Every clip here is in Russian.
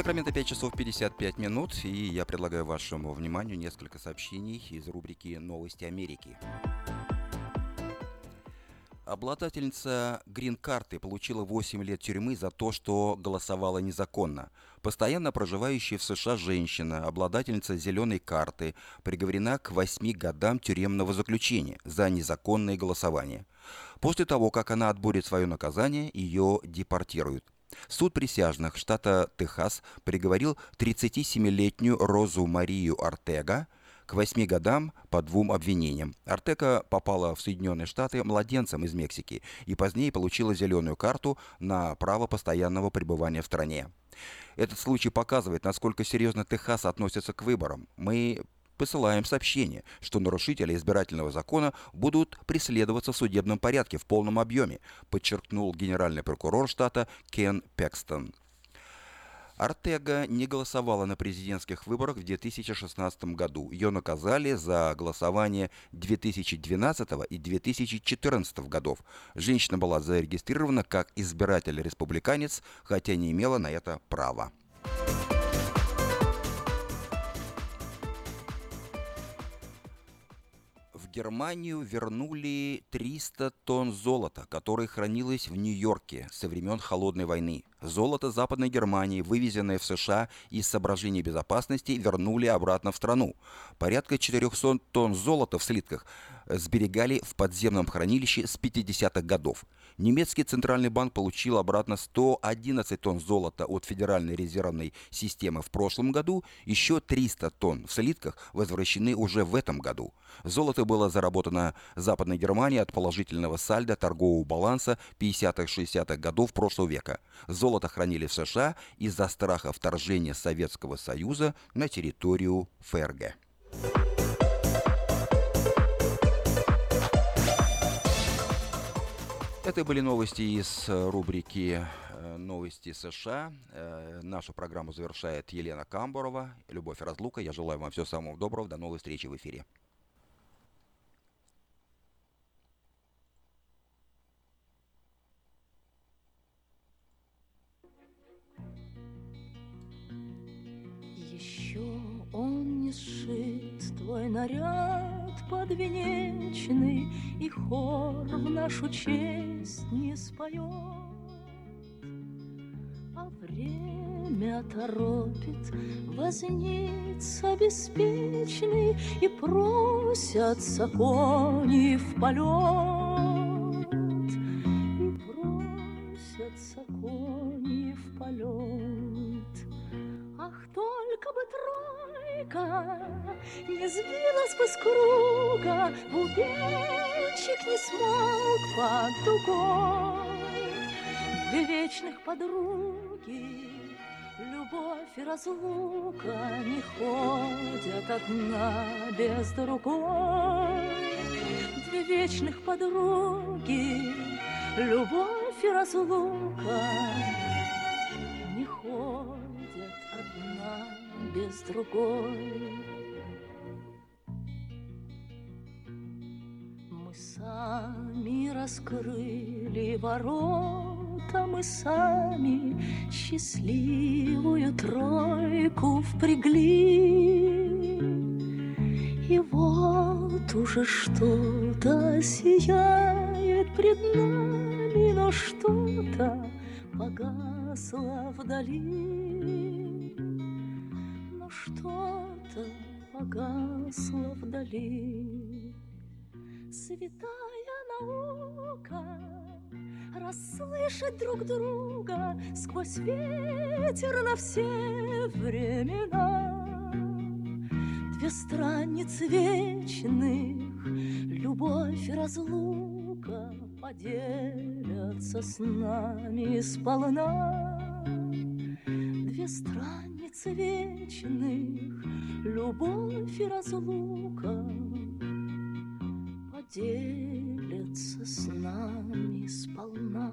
Сакраменто 5 часов 55 минут, и я предлагаю вашему вниманию несколько сообщений из рубрики «Новости Америки». Обладательница грин-карты получила 8 лет тюрьмы за то, что голосовала незаконно. Постоянно проживающая в США женщина, обладательница зеленой карты, приговорена к 8 годам тюремного заключения за незаконное голосование. После того, как она отбудет свое наказание, ее депортируют. Суд присяжных штата Техас приговорил 37-летнюю Розу Марию Артега к 8 годам по двум обвинениям. Артека попала в Соединенные Штаты младенцем из Мексики и позднее получила зеленую карту на право постоянного пребывания в стране. Этот случай показывает, насколько серьезно Техас относится к выборам. Мы посылаем сообщение, что нарушители избирательного закона будут преследоваться в судебном порядке в полном объеме, подчеркнул генеральный прокурор штата Кен Пекстон. Артега не голосовала на президентских выборах в 2016 году. Ее наказали за голосование 2012 и 2014 годов. Женщина была зарегистрирована как избиратель-республиканец, хотя не имела на это права. Германию вернули 300 тонн золота, которое хранилось в Нью-Йорке со времен Холодной войны. Золото Западной Германии, вывезенное в США из соображений безопасности, вернули обратно в страну. Порядка 400 тонн золота в слитках сберегали в подземном хранилище с 50-х годов. Немецкий центральный банк получил обратно 111 тонн золота от Федеральной резервной системы в прошлом году, еще 300 тонн в слитках возвращены уже в этом году. Золото было заработано Западной Германией от положительного сальда торгового баланса 50-60-х годов прошлого века. Золото хранили в США из-за страха вторжения Советского Союза на территорию ФРГ. Это были новости из рубрики «Новости США». Нашу программу завершает Елена Камбурова. Любовь разлука. Я желаю вам всего самого доброго. До новой встречи в эфире. не сшит твой наряд подвенечный, И хор в нашу честь не споет. А время торопит возница беспечный, И просятся кони в полет. И просятся кони в полет. Только бы трое Века не сбилась бы с круга, Бубенчик не смог под дугой. Две вечных подруги, Любовь и разлука Не ходят одна без другой. Две вечных подруги, Любовь и разлука Не ходят без другой. Мы сами раскрыли ворота, мы сами счастливую тройку впрягли. И вот уже что-то сияет пред нами, но что-то погасло вдали что-то погасло вдали. Святая наука Расслышать друг друга Сквозь ветер на все времена. Две страницы вечных Любовь и разлука Поделятся с нами сполна. Две страницы страниц вечных Любовь и разлука Поделятся с нами сполна.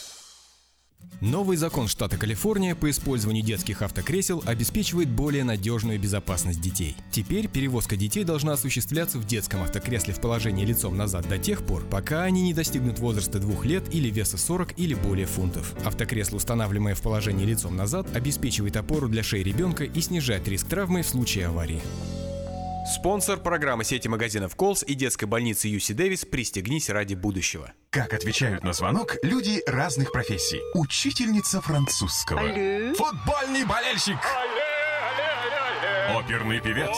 Новый закон штата Калифорния по использованию детских автокресел обеспечивает более надежную безопасность детей. Теперь перевозка детей должна осуществляться в детском автокресле в положении лицом назад до тех пор, пока они не достигнут возраста двух лет или веса 40 или более фунтов. Автокресло, устанавливаемое в положении лицом назад, обеспечивает опору для шеи ребенка и снижает риск травмы в случае аварии. Спонсор программы сети магазинов Колс и детской больницы Юси Дэвис «Пристегнись ради будущего». Как отвечают на звонок люди разных профессий. Учительница французского. Алле. Футбольный болельщик. Алле, алле, алле, Оперный певец.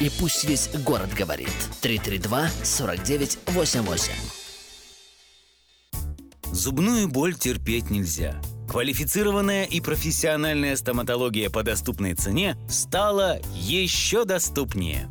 И пусть весь город говорит. 332 49 88. Зубную боль терпеть нельзя. Квалифицированная и профессиональная стоматология по доступной цене стала еще доступнее.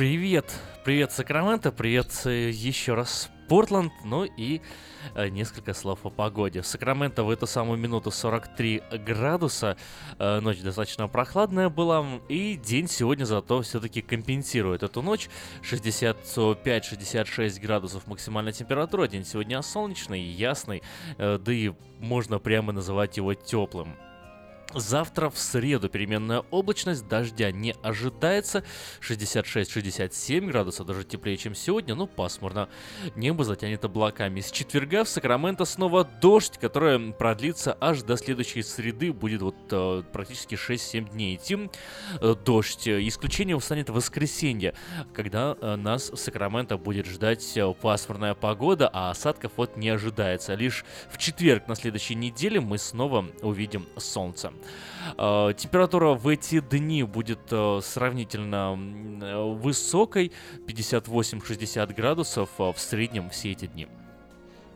Привет, привет, Сакраменто, привет э, еще раз, Портланд, ну и э, несколько слов о погоде. В Сакраменто в эту самую минуту 43 градуса, э, ночь достаточно прохладная была, и день сегодня зато все-таки компенсирует эту ночь. 65-66 градусов максимальная температура, день сегодня солнечный, ясный, да и можно прямо называть его теплым. Завтра в среду переменная облачность, дождя не ожидается, 66-67 градусов, даже теплее, чем сегодня, но пасмурно. Небо затянет облаками. С четверга в Сакраменто снова дождь, который продлится аж до следующей среды, будет вот э, практически 6-7 дней идти. Э, дождь. Исключением станет воскресенье, когда э, нас в Сакраменто будет ждать э, пасмурная погода, а осадков вот не ожидается. Лишь в четверг на следующей неделе мы снова увидим солнце. Э, Температура в эти дни будет э, сравнительно э, высокой, 58-60 градусов в среднем все эти дни.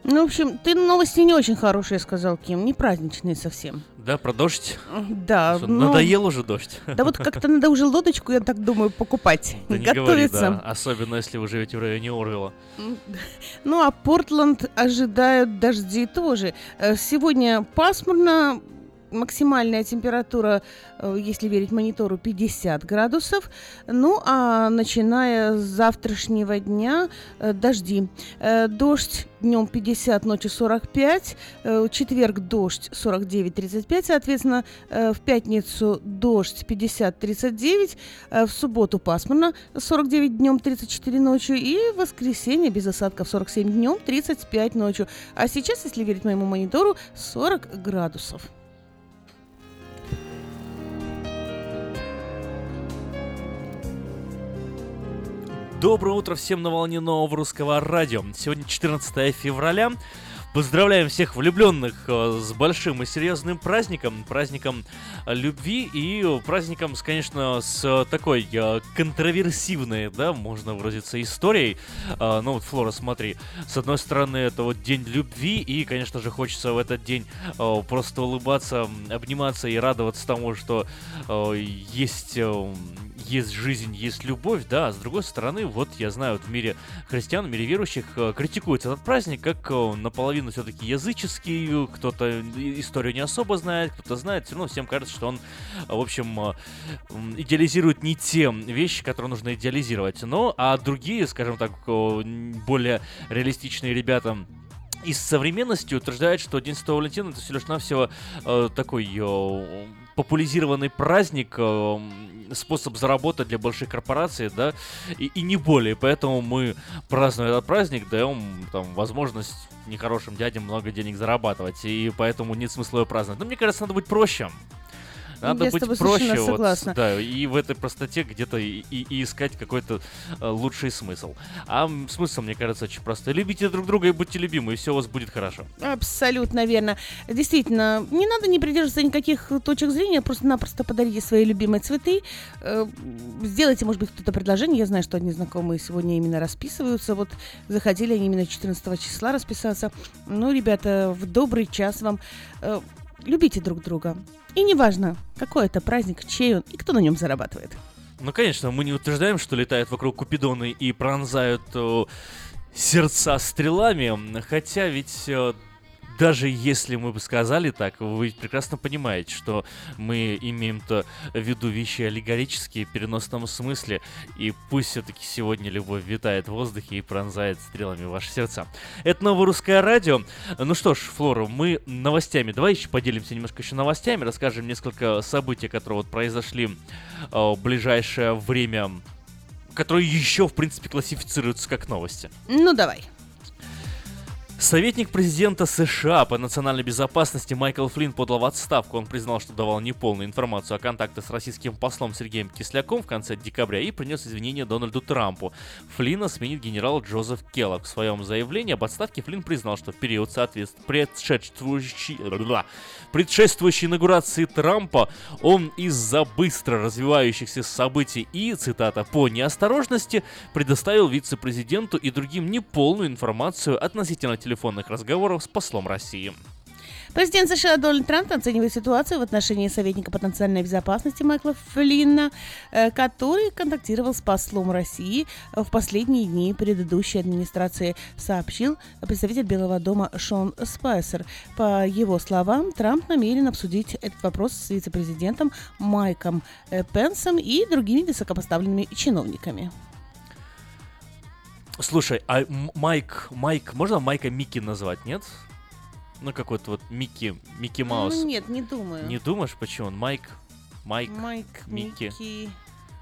Ну, в общем, ты новости не очень хорошие сказал, Ким, не праздничные совсем. Да, про дождь? Да. Что, ну, Надоел уже дождь? Да вот как-то надо уже лодочку, я так думаю, покупать, Да не говори, готовиться. да. Особенно, если вы живете в районе Орвилла. Ну, а Портланд ожидают дожди тоже. Сегодня пасмурно, максимальная температура, э, если верить монитору, 50 градусов. Ну, а начиная с завтрашнего дня э, дожди. Э, Дождь днем 50, ночью 45. э, Четверг дождь 49-35, соответственно. В пятницу дождь 50-39. э, В субботу пасмурно 49 днем, 34 ночью. И в воскресенье без осадков 47 днем, 35 ночью. А сейчас, если верить моему монитору, 40 градусов. Доброе утро всем на волне нового русского радио. Сегодня 14 февраля. Поздравляем всех влюбленных э, с большим и серьезным праздником, праздником э, любви и праздником, конечно, с э, такой контроверсивной, да, можно выразиться, историей. Ну вот, Флора, смотри, с одной стороны, это вот день любви, и, конечно же, хочется в этот день просто улыбаться, обниматься и радоваться тому, что есть... есть жизнь, есть любовь, да, а с другой стороны, вот я знаю, вот в мире христиан, в мире верующих э, критикуется этот праздник как э, наполовину все-таки языческий, кто-то историю не особо знает, кто-то знает, все равно всем кажется, что он, в общем, э, идеализирует не те вещи, которые нужно идеализировать, но, а другие, скажем так, более реалистичные ребята, из современности утверждают, что День Святого Валентина это всего лишь навсего э, такой э, популяризированный праздник, э, способ заработать для больших корпораций, да, и, и не более. Поэтому мы, празднуя этот праздник, даем там возможность нехорошим дядям много денег зарабатывать. И поэтому нет смысла его праздновать. Но мне кажется, надо быть проще. Надо Я быть проще, вот, согласна. да, и в этой простоте где-то и, и- и искать какой-то э, лучший смысл. А смысл, мне кажется, очень простой. Любите друг друга и будьте любимы, и все у вас будет хорошо. Абсолютно верно. Действительно, не надо не придерживаться никаких точек зрения, просто-напросто подарите свои любимые цветы. Э, Сделайте, может быть, кто-то предложение. Я знаю, что одни знакомые сегодня именно расписываются. Вот захотели они именно 14 числа расписаться. Ну, ребята, в добрый час вам. Э, Любите друг друга. И неважно, какой это праздник, чей он и кто на нем зарабатывает. Ну, конечно, мы не утверждаем, что летают вокруг Купидоны и пронзают э, сердца стрелами, хотя ведь э, даже если мы бы сказали так, вы прекрасно понимаете, что мы имеем-то в виду вещи аллегорические в переносном смысле, и пусть все-таки сегодня любовь витает в воздухе и пронзает стрелами ваши сердца. Это новое русское радио. Ну что ж, Флора, мы новостями, давай еще поделимся немножко еще новостями, расскажем несколько событий, которые вот произошли э, в ближайшее время, которые еще, в принципе, классифицируются как новости. Ну, давай. Советник президента США по национальной безопасности Майкл Флинн подал в отставку. Он признал, что давал неполную информацию о контактах с российским послом Сергеем Кисляком в конце декабря и принес извинения Дональду Трампу. Флинна сменит генерал Джозеф Келлог. В своем заявлении об отставке Флинн признал, что в период соответств... предшествующей инаугурации Трампа он из-за быстро развивающихся событий и, цитата, по неосторожности предоставил вице-президенту и другим неполную информацию относительно телефонных разговоров с послом России. Президент США Дональд Трамп оценивает ситуацию в отношении советника по национальной безопасности Майкла Флинна, э, который контактировал с послом России в последние дни предыдущей администрации, сообщил представитель Белого дома Шон Спайсер. По его словам, Трамп намерен обсудить этот вопрос с вице-президентом Майком э, Пенсом и другими высокопоставленными чиновниками. Слушай, а Майк, Майк, можно Майка Микки назвать, нет? Ну, какой-то вот Микки, Микки Маус. Ну, нет, не думаю. Не думаешь, почему? он? Майк, Майк, Майк, Микки. Микки.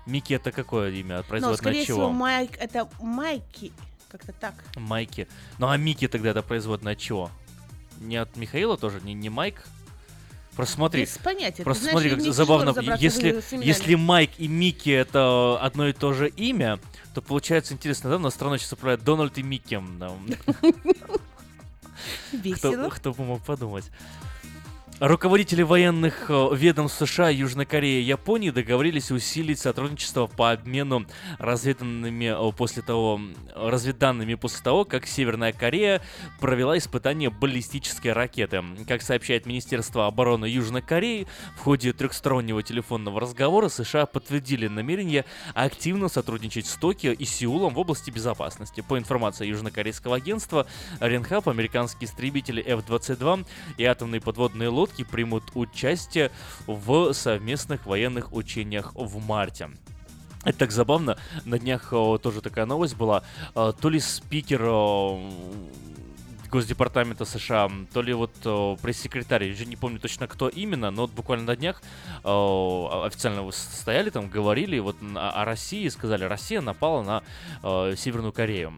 Микки это какое имя? Но, Производное скорее от чего? всего, Майк это Майки. Как-то так. Майки. Ну а Микки тогда это производное от чего? Не от Михаила тоже? Не, не Майк? Просто смотри. Без понятия. Просто знаешь, смотри, как забавно. Если, если Майк и Микки это одно и то же имя, то получается интересно, да? У нас страну сейчас управляет Дональд и Микки. Весело. Кто, кто бы мог подумать. Руководители военных э, ведомств США, Южной Кореи и Японии договорились усилить сотрудничество по обмену разведанными э, после того, разведданными после того, как Северная Корея провела испытание баллистической ракеты. Как сообщает Министерство обороны Южной Кореи, в ходе трехстороннего телефонного разговора США подтвердили намерение активно сотрудничать с Токио и Сеулом в области безопасности. По информации южнокорейского агентства, Ренхаб, американские истребители F-22 и атомные подводные лодки примут участие в совместных военных учениях в марте. Это так забавно. На днях о, тоже такая новость была. Э, То ли спикер о, Госдепартамента США, то ли вот пресс-секретарь, уже не помню точно кто именно, но вот буквально на днях официально стояли там, говорили вот о России, сказали, Россия напала на э, Северную Корею.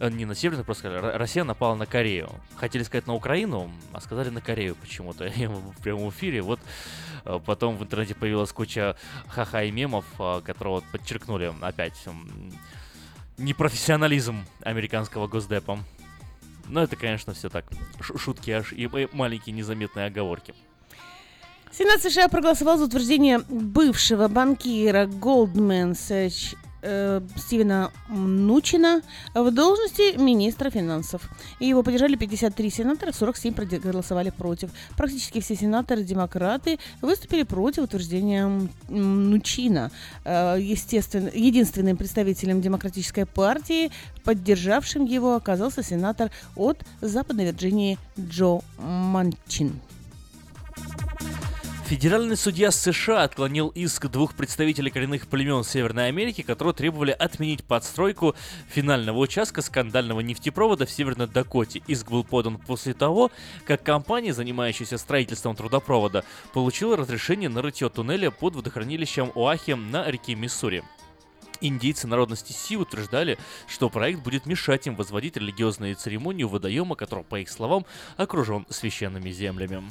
Э, Не на Северную, просто сказали, «Р- Россия напала на Корею. Хотели сказать на Украину, а сказали на Корею почему-то. В прямом эфире. Вот э, потом в интернете появилась куча ха-ха и мемов, э, которые подчеркнули опять непрофессионализм американского госдепа. Но это, конечно, все так. шутки аж и маленькие незаметные оговорки. Сенат США проголосовал за утверждение бывшего банкира Goldman Sachs э, Стивена Нучина в должности министра финансов. И его поддержали 53 сенатора, 47 проголосовали против. Практически все сенаторы-демократы выступили против утверждения м, Нучина. Э, естественно, единственным представителем демократической партии, поддержавшим его, оказался сенатор от Западной Вирджинии Джо Манчин. Федеральный судья США отклонил иск двух представителей коренных племен Северной Америки, которые требовали отменить подстройку финального участка скандального нефтепровода в Северной Дакоте. Иск был подан после того, как компания, занимающаяся строительством трудопровода, получила разрешение на рытье туннеля под водохранилищем Оахи на реке Миссури. Индейцы народности Си утверждали, что проект будет мешать им возводить религиозные церемонии у водоема, который, по их словам, окружен священными землями.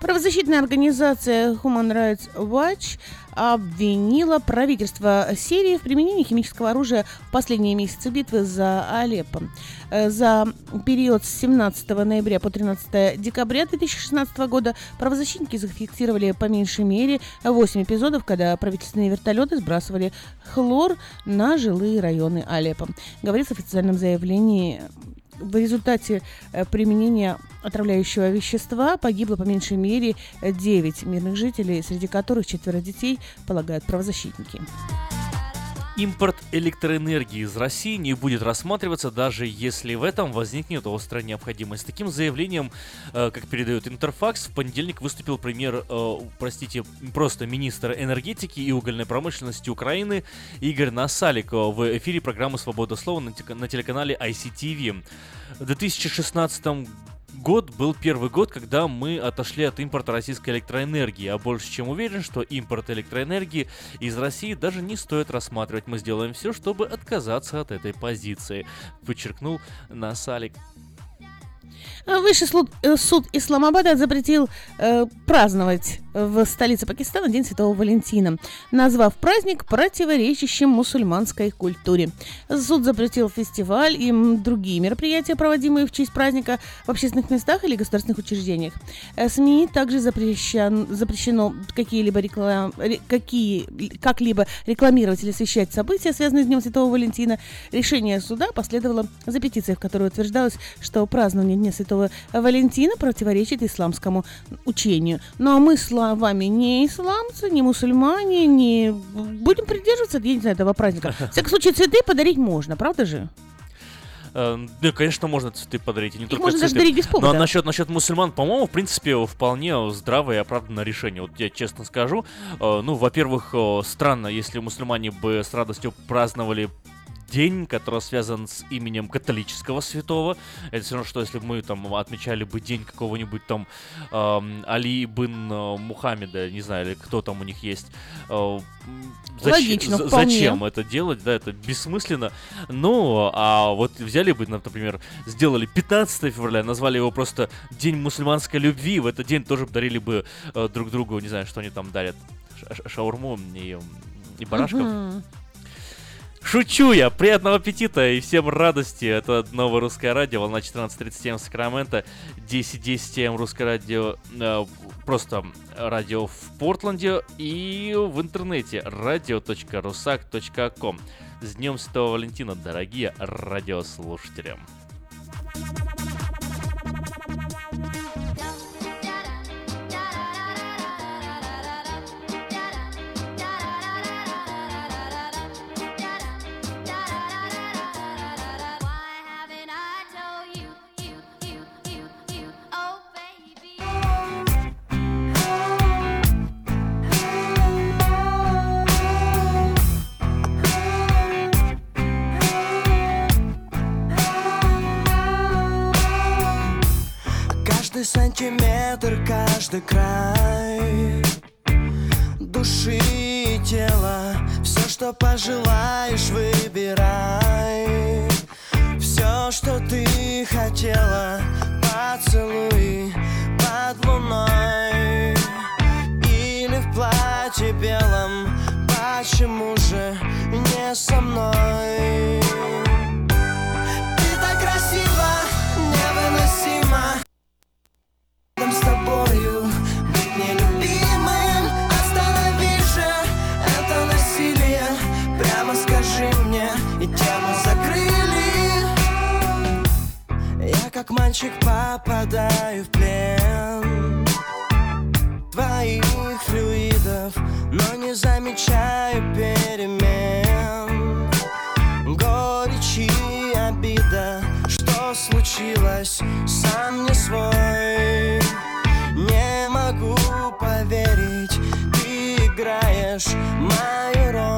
Правозащитная организация Human Rights Watch обвинила правительство Сирии в применении химического оружия в последние месяцы битвы за Алеппо. Э, за период с 17 ноября по 13 декабря 2016 года правозащитники зафиксировали по меньшей мере 8 эпизодов, когда правительственные вертолеты сбрасывали хлор на жилые районы Алеппо. Говорится в официальном заявлении в результате э, применения отравляющего вещества погибло по меньшей мере 9 мирных жителей, среди которых четверо детей, полагают правозащитники. Импорт электроэнергии из России не будет рассматриваться, даже если в этом возникнет острая необходимость. С таким заявлением, э, как передает Интерфакс, в понедельник выступил премьер, э, простите, просто министр энергетики и угольной промышленности Украины Игорь Насалик в эфире программы «Свобода слова» на, на телеканале ICTV. В 2016 год был первый год, когда мы отошли от импорта российской электроэнергии, а больше чем уверен, что импорт электроэнергии из России даже не стоит рассматривать. Мы сделаем все, чтобы отказаться от этой позиции, подчеркнул Насалик. Высший суд, э, суд Исламабада запретил э, праздновать в столице Пакистана День Святого Валентина, назвав праздник противоречащим мусульманской культуре. Суд запретил фестиваль и другие мероприятия, проводимые в честь праздника в общественных местах или государственных учреждениях. Э, СМИ также запрещен, запрещено какие-либо реклам, какие, как-либо рекламировать или освещать события, связанные с Днем Святого Валентина. Решение суда последовало за петицией, в которой утверждалось, что празднование Дня Святого Валентина противоречит исламскому учению. Ну а мы с вами не исламцы, не мусульмане, не... Будем придерживаться, я не знаю, этого праздника. В всяком случае, цветы подарить можно, правда же? Ну, конечно, можно цветы подарить, и не Их только можно цветы. даже дарить без повода. Но насчет, насчет мусульман, по-моему, в принципе, вполне здравое и оправданное решение. Вот я честно скажу. Э, Ну, во-первых, э, странно, если мусульмане бы с радостью праздновали день, который связан с именем католического святого. Это все равно, что если бы мы там отмечали бы день какого-нибудь там эм, Али э, Мухаммеда, не знаю, или кто там у них есть. Э, зач- Логично, за-. Зачем это делать? Да, это бессмысленно. Ну, а вот взяли бы, например, сделали 15 февраля, назвали его просто День мусульманской любви, в этот день тоже дарили бы э, друг другу, не знаю, что они там дарят, ша- шаурму и, и барашков. Мгм. Шучу я! Приятного аппетита и всем радости! Это новое русское радио, волна 14.37 в Сакраменто, 10.10 м русское радио, э, просто радио в Портленде и в интернете radio.rusak.com. С Днем Святого Валентина, дорогие радиослушатели! Сантиметр, каждый край. Души и тела Все, что пожелаешь, выбирай. Все, что ты хотела Поцелуй под луной. Или в платье белом Почему же не со мной? С тобою. Быть нелюбимым Останови же. Это насилие. Прямо скажи мне И тему закрыли. Я как мальчик попадаю в плен. Твоих флюидов Но не замечаю перемен случилось, сам не свой. Не могу поверить Ты играешь мою роль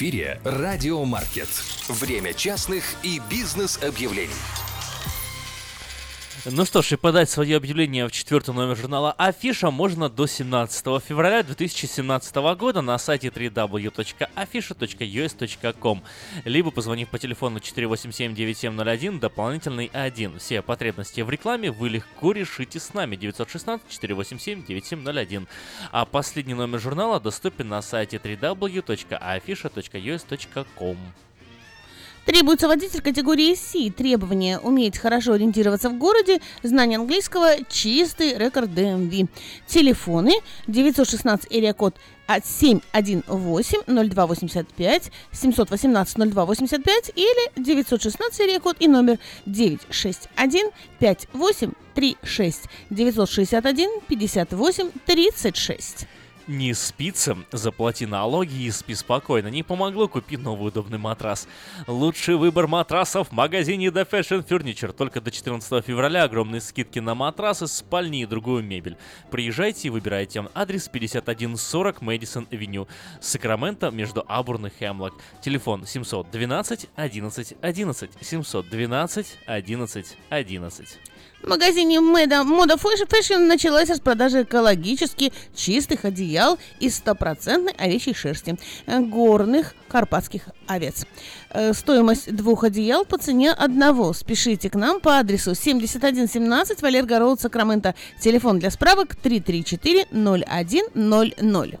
эфире «Радиомаркет». Время частных и бизнес-объявлений. Ну что ж, и подать свое объявление в четвертый номер журнала Афиша можно до 17 февраля 2017 года на сайте www.afisha.us.com либо позвонив по телефону 487-9701 дополнительный 1. Все потребности в рекламе вы легко решите с нами 916-487-9701. А последний номер журнала доступен на сайте www.afisha.us.com. Требуется водитель категории C. Требование уметь хорошо ориентироваться в городе, знание английского, чистый рекорд DMV. Телефоны 916 эрия код от 718-0285, 718-0285 или 916 серия код и номер 961 5836 961 58 36. Не спится, заплати налоги и спи спокойно. Не помогло купить новый удобный матрас. Лучший выбор матрасов в магазине The Fashion Furniture. Только до 14 февраля огромные скидки на матрасы, спальни и другую мебель. Приезжайте и выбирайте. Адрес 5140 Мэдисон Авеню. Сакраменто между Абурн и Хемлок. Телефон 712 11 11 712 11 11. В магазине Мода, Мода Fashion началась распродажа экологически чистых одеял из стопроцентной овечьей шерсти э, горных карпатских овец. Э, стоимость двух одеял по цене одного. Спешите к нам по адресу 7117 Валерго Роуд, Сакраменто. Телефон для справок 334 0100.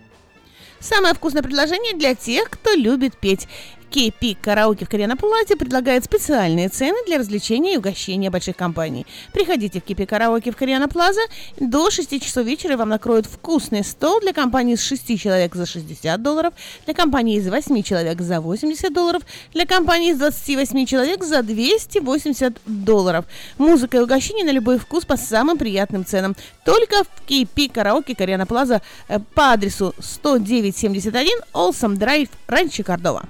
Самое вкусное предложение для тех, кто любит петь. KP Караоке в Плате предлагает специальные цены для развлечения и угощения больших компаний. Приходите в KP Караоке в Плаза до 6 часов вечера и вам накроют вкусный стол для компании с 6 человек за 60 долларов, для компании из 8 человек за 80 долларов, для компании из 28 человек за 280 долларов. Музыка и угощение на любой вкус по самым приятным ценам. Только в KP Караоке Кориана Плаза э, по адресу 10971 Олсом Драйв, Ранчо Кордова.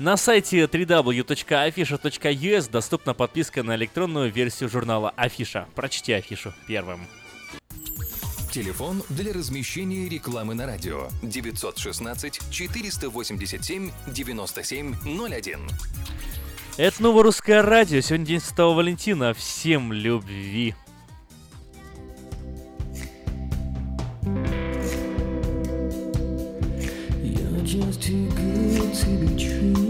На сайте www.afisha.us доступна подписка на электронную версию журнала Афиша. Прочти афишу первым. Телефон для размещения рекламы на радио 916 487 9701. Это новое русское радио. Сегодня день Святого Валентина. Всем любви. You're just too good to be true.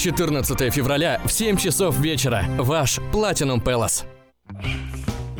14 февраля в 7 часов вечера. Ваш Platinum Palace.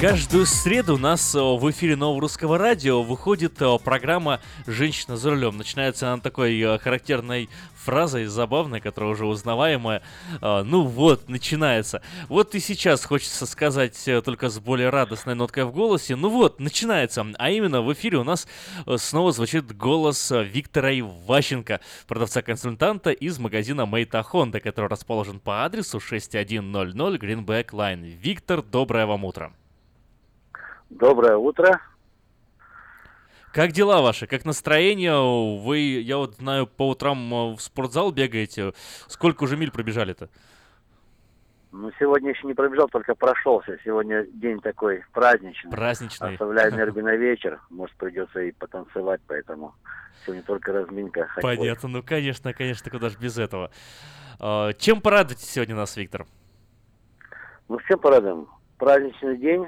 Каждую среду у нас э, в эфире Нового Русского Радио выходит э, программа «Женщина за рулем». Начинается она такой э, характерной фразой, забавной, которая уже узнаваемая. Ну вот, начинается. Вот и сейчас хочется сказать только с более радостной ноткой в голосе. Ну вот, начинается. А именно в эфире у нас снова звучит голос Виктора Иващенко, продавца-консультанта из магазина Мейта Honda, который расположен по адресу 6100 Greenback Line. Виктор, доброе вам утро. Доброе утро. Как дела ваши? Как настроение? Вы, я вот знаю, по утрам э, в спортзал бегаете. Сколько уже миль пробежали-то? Ну, сегодня еще не пробежал, только прошелся. Сегодня день такой праздничный. Праздничный. Оставляю энергию на вечер. Может, придется и потанцевать, поэтому сегодня только разминка. ходьбой. Понятно. Ну, конечно, конечно, куда же без этого. Э, Чем порадуете сегодня нас, Виктор? Ну, всем порадуем. Праздничный день,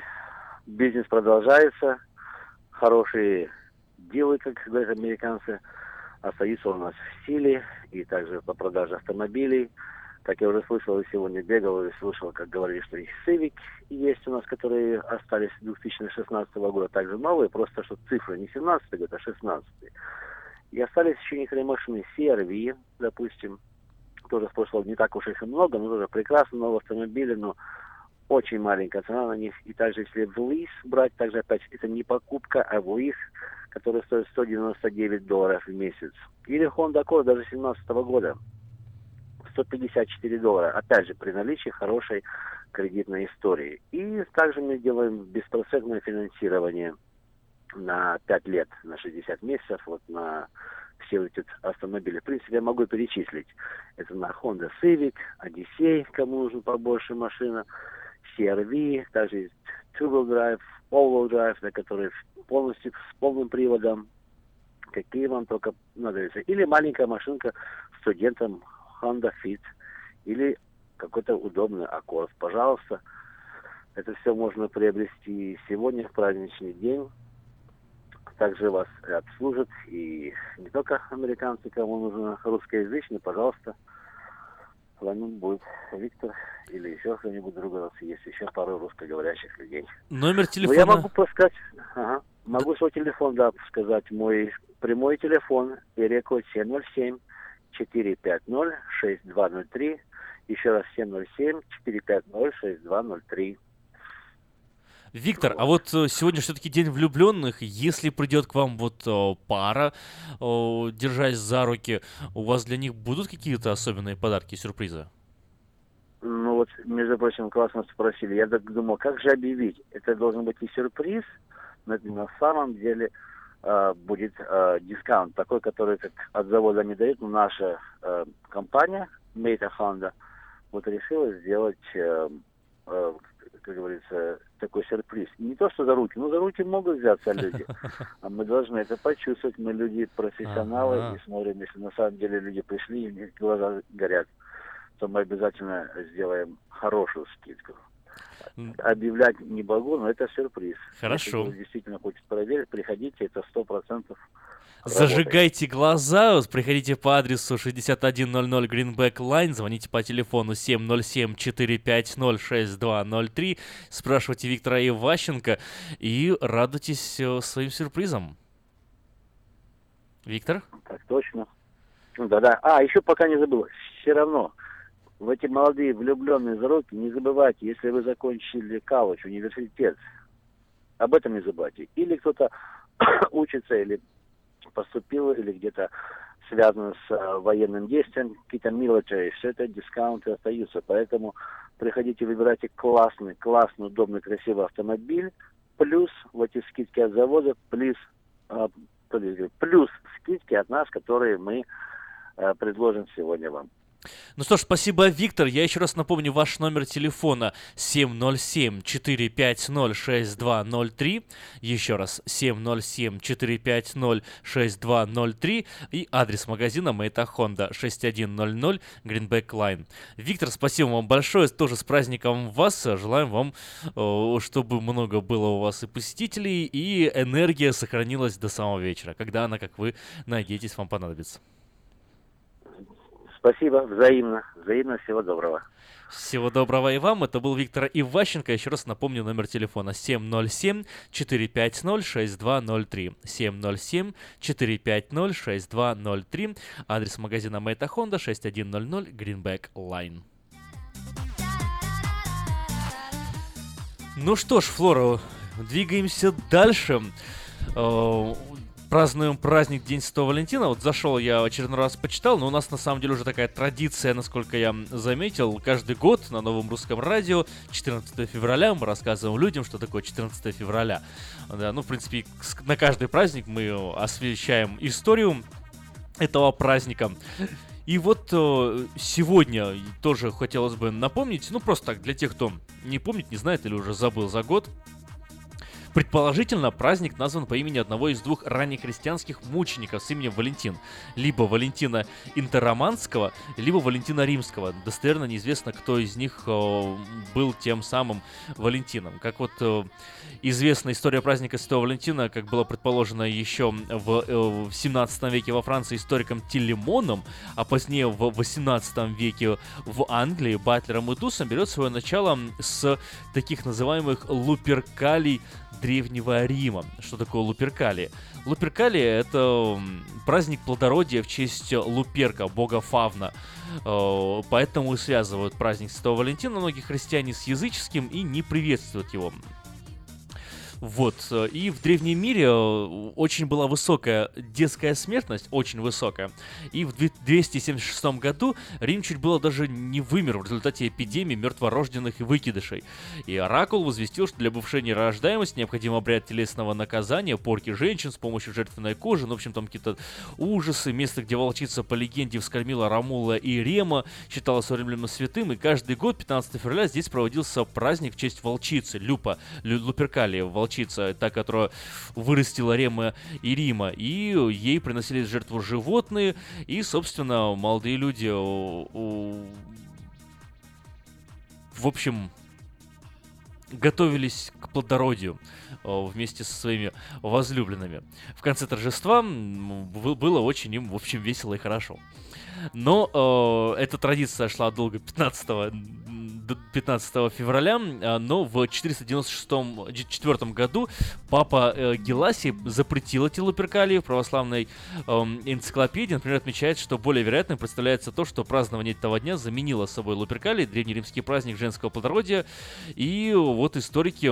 бизнес продолжается, хорошие дилы, как говорят американцы, остаются у нас в силе, и также по продаже автомобилей. Как я уже слышал, и сегодня бегал, и слышал, как говорили, что и Civic есть у нас, которые остались с 2016 года, также новые, просто что цифры не 17 год, а 16 И остались еще некоторые машины. CRV, допустим, тоже в прошлом не так уж их и много, но тоже прекрасно, новые автомобили, но очень маленькая цена на них. И также, если в лиз брать, также опять это не покупка, а в лиз, который стоит 199 долларов в месяц. Или Honda Accord даже 17 года. 154 доллара. Опять же, при наличии хорошей кредитной истории. И также мы делаем беспроцентное финансирование на 5 лет, на 60 месяцев, вот на все эти автомобили. В принципе, я могу перечислить. Это на Honda Civic, Odyssey, кому нужна побольше машина, CRV, также есть two-wheel drive, all-wheel drive, на который полностью с полным приводом, какие вам только надо. Или маленькая машинка студентам Honda Fit, или какой-то удобный аккорд. Пожалуйста, это все можно приобрести сегодня, в праздничный день. Также вас обслужат и не только американцы, кому нужно русскоязычный, пожалуйста, вами будет Виктор или еще кто-нибудь другой. Нас есть еще пару русскоговорящих людей. Номер Но телефона. я могу подсказать, ага, могу свой телефон, да, сказать. Мой прямой телефон, перекод 707 450 6203. Еще раз 707 450 6203. Виктор, а вот э, сегодня все-таки день влюбленных. Если придет к вам вот э, пара, э, держась за руки, у вас для них будут какие-то особенные подарки, сюрпризы? Ну вот, между прочим, классно спросили. Я так думал, как же объявить? Это должен быть и сюрприз, но это на самом деле э, будет э, дискаунт, такой, который как от завода не дают, но наша э, компания, Meta Honda, вот решила сделать, э, э, как говорится, такой сюрприз. Не то, что за руки, ну за руки могут взяться люди, а мы должны это почувствовать. Мы люди профессионалы Ага. и смотрим, если на самом деле люди пришли, и у них глаза горят, то мы обязательно сделаем хорошую скидку. Объявлять не могу, но это сюрприз. Хорошо. Если кто действительно хочет проверить, приходите, это сто процентов. Зажигайте глаза, приходите по адресу 6100 Greenback Line, звоните по телефону 707-450-6203, спрашивайте Виктора Иващенко и радуйтесь э, своим сюрпризам. Виктор? Так точно. Да-да. А, еще пока не забыл. Все равно, в эти молодые влюбленные зароки не забывайте, если вы закончили колледж, университет, об этом не забывайте. Или кто-то учится, или поступил, или где-то связано с э, военным действием, какие-то military, все это дискаунты остаются. Поэтому приходите, выбирайте классный, классный, удобный, красивый автомобиль, плюс вот эти скидки от завода, плюс, э, плюс скидки от нас, которые мы э, предложим сегодня вам. Ну что ж, спасибо, Виктор. Я еще раз напомню ваш номер телефона 707-450-6203. Еще раз 707-450-6203. И адрес магазина Мэйта Honda 6100 Greenback Line. Виктор, спасибо вам большое. Тоже с праздником вас. Желаем вам, э, чтобы много было у вас и посетителей, и энергия сохранилась до самого вечера, когда она, как вы надеетесь, вам понадобится. Спасибо, взаимно. Взаимно, всего доброго. Всего доброго и вам. Это был Виктор Иващенко. Еще раз напомню номер телефона 707-450-6203. 707-450-6203. Адрес магазина Мэйта Honda 6100 Greenback Line. Ну что ж, Флора, двигаемся дальше. Празднуем праздник День Святого Валентина. Вот зашел я очередной раз почитал, но у нас на самом деле уже такая традиция, насколько я заметил, каждый год на новом русском радио 14 февраля мы рассказываем людям, что такое 14 февраля. Да, ну, в принципе, на каждый праздник мы освещаем историю этого праздника. И вот э, сегодня тоже хотелось бы напомнить, ну просто так, для тех, кто не помнит, не знает или уже забыл за год, Предположительно, праздник назван по имени одного из двух раннехристианских мучеников с именем Валентин. Либо Валентина Интерроманского, либо Валентина Римского. Достоверно неизвестно, кто из них э, был тем самым Валентином. Как вот э, известна история праздника Святого Валентина, как было предположено еще в, э, в 17 веке во Франции историком Тилемоном, а позднее в 18 веке в Англии Батлером и Тусом берет свое начало с таких называемых луперкалий Древнего Рима. Что такое Луперкалия? Луперкалия — это праздник плодородия в честь Луперка, бога Фавна. Э, Поэтому и связывают праздник Святого Валентина многие христиане с языческим и не приветствуют его. Вот. э, И в древнем мире э, очень была высокая детская смертность, очень высокая. И в две- 276 году Рим чуть было даже не вымер в результате эпидемии мертворожденных и выкидышей. И Оракул возвестил, что для повышения рождаемости необходим обряд телесного наказания, порки женщин с помощью жертвенной кожи, ну, в общем, там какие-то ужасы, место, где волчица по легенде вскормила Рамула и Рема, считалось со временем святым, и каждый год, 15 февраля, здесь проводился праздник в честь волчицы, Люпа, Лю- Луперкалия, волчица, та, которая вырастила Рема и Рима, и ей приносили жертву животные, и, собственно, молодые люди, о, в общем, готовились к плодородию э, вместе со своими возлюбленными. В конце торжества было очень им, в общем, весело и хорошо. Но э, эта традиция шла долго 15, м, д- 15 февраля, а, но в 496 году папа э, Геласий запретил эти луперкалии в православной эм, энциклопедии. Например, отмечает, что более вероятным представляется то, что празднование этого дня заменило собой луперкалии, древнеримский праздник женского плодородия. И вот историки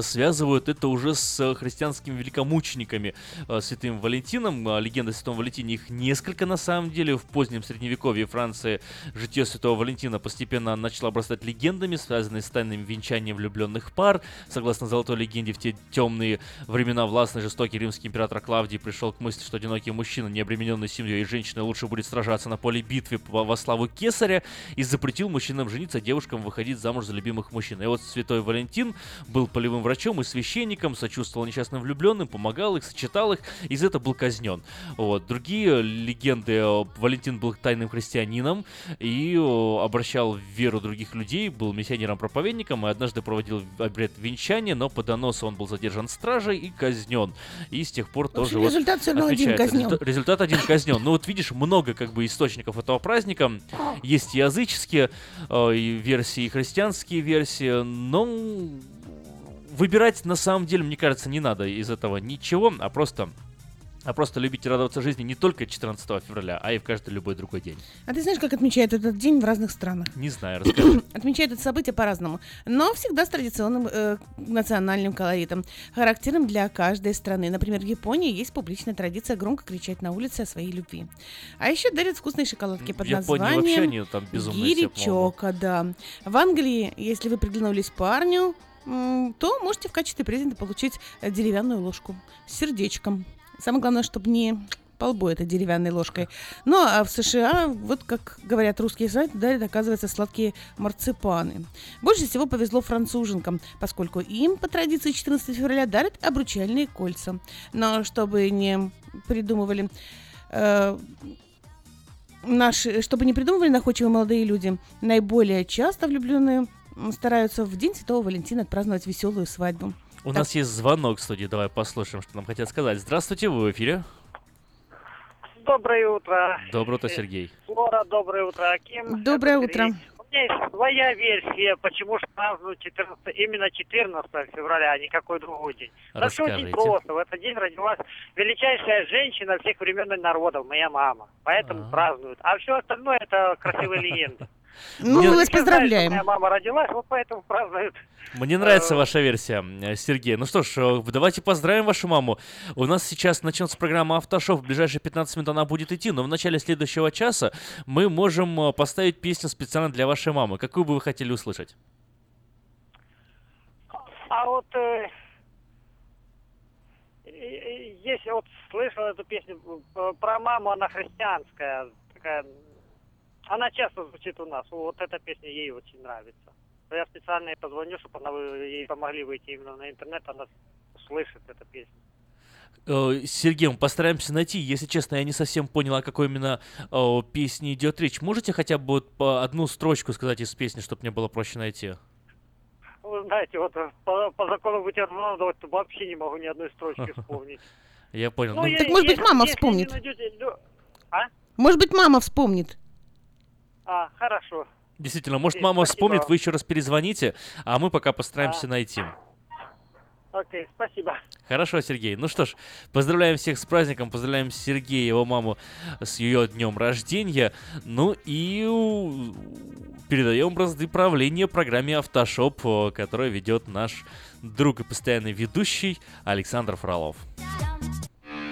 связывают это уже с э, христианскими великомучениками э, святым Валентином. Легенда о святом Валентине их несколько на самом деле. В позднем средневековье Франции житие святого Валентина постепенно начало обрастать легендами, связанные с тайным венчанием влюбленных пар. Согласно золотой легенде, в те темные времена властный жестокий римский император Клавдий пришел к мысли, что одинокий мужчина, не обремененный семьей и женщиной, лучше будет сражаться на поле битвы во во славу кесаря и запретил мужчинам жениться, а девушкам выходить замуж за любимых мужчин. И вот святой Валентин был полевым врачом и священником, сочувствовал несчастным влюбленным, помогал их, сочетал их, и за это был казнен. Вот. Другие легенды, э, Валентин был тайным христианином и э, обращал в веру других людей, был миссионером-проповедником и однажды проводил обряд венчания, но по доносу он был задержан стражей и казнен. И с тех пор тоже общем, вот результат всё равно один казнен. Результа- Результат один казнен. Ну вот видишь, много как бы источников этого праздника. Есть языческие э, версии, и христианские версии, но выбирать на самом деле, мне кажется, не надо из этого ничего, а просто а просто любить и радоваться жизни не только 14 февраля, а и в каждый любой другой день. А ты знаешь, как отмечают этот день в разных странах? Не знаю, расскажи. Отмечают это событие по-разному, но всегда с традиционным э, национальным колоритом, характерным для каждой страны. Например, в Японии есть публичная традиция громко кричать на улице о своей любви. А еще дарят вкусные шоколадки под В Японии вообще названием они там. Гиричока, да. В Англии, если вы приглянулись парню, то можете в качестве презента получить э, деревянную ложку с сердечком. Самое главное, чтобы не по лбу этой деревянной ложкой. Ну, а в США, вот как говорят русские сайты, дарят, оказывается, сладкие марципаны. Больше всего повезло француженкам, поскольку им, по традиции 14 февраля, дарят обручальные кольца. Но чтобы не придумывали... э, наши, чтобы не придумывали находчивые молодые люди, наиболее часто влюбленные стараются в День Святого Валентина отпраздновать веселую свадьбу. У нас есть звонок в студии, давай послушаем, что нам хотят сказать. Здравствуйте, вы в эфире. Доброе утро. Доброе утро, Сергей. Флора, доброе утро, Аким. Доброе Это утро. У меня есть своя версия, почему же празднуют 14, именно 14 февраля, а не какой другой день. Да все очень просто. В этот день родилась величайшая женщина всех времен и народов, моя мама. Поэтому празднуют. А все остальное это красивые легенды. Ну, мы вас поздравляем. Моя мама родилась, вот поэтому празднуют. Мне нравится ваша версия, э, Сергей. Ну что ж, э, давайте поздравим вашу маму. У нас сейчас начнется программа «Автошоу». В ближайшие 15 минут она будет идти, но в начале следующего часа мы можем э, поставить песню специально для вашей мамы. Какую бы вы хотели услышать? А вот э, э, э, если вот слышал эту песню э, про маму, она христианская, такая, она часто звучит у нас. Вот эта песня ей очень нравится. Я специально ей позвоню, чтобы она ей помогли выйти именно на интернет, она слышит эту песню. Э, Сергей, мы постараемся найти. Если честно, я не совсем понял, о какой именно э, песне идет речь. Можете хотя бы вот по одну строчку сказать из песни, чтобы мне было проще найти? Вы знаете, вот э, по, по закону бутерброда вот вообще не могу ни одной строчки вспомнить. Я понял. Ну, Ну, я- Так, может быть, мама вспомнит. найдете, А? Может быть, мама вспомнит. А, хорошо. Действительно, может, Окей, мама спасибо вспомнит, вы еще раз перезвоните, а мы пока постараемся найти. Окей, спасибо. Хорошо, Сергей. Ну что ж, поздравляем всех с праздником, поздравляем Сергея и его маму с ее днем рождения. Ну и передаем бразды правления программе «Автошоп», э, которую ведет наш друг и постоянный ведущий Александр Фролов.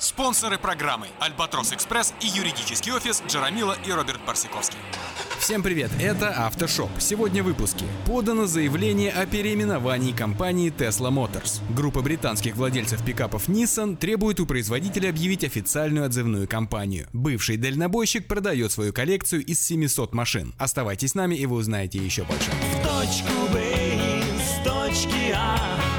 Спонсоры программы «Альбатрос Экспресс» и юридический офис Джарамила и Роберт Барсиковский. Всем привет, это Автошоп. Сегодня в выпуске. Подано заявление о переименовании компании Tesla Motors. Группа британских владельцев пикапов Nissan требует у производителя объявить официальную отзывную кампанию. Бывший дальнобойщик продает свою коллекцию из 700 машин. Оставайтесь с нами и вы узнаете еще больше. В точку Б с точки А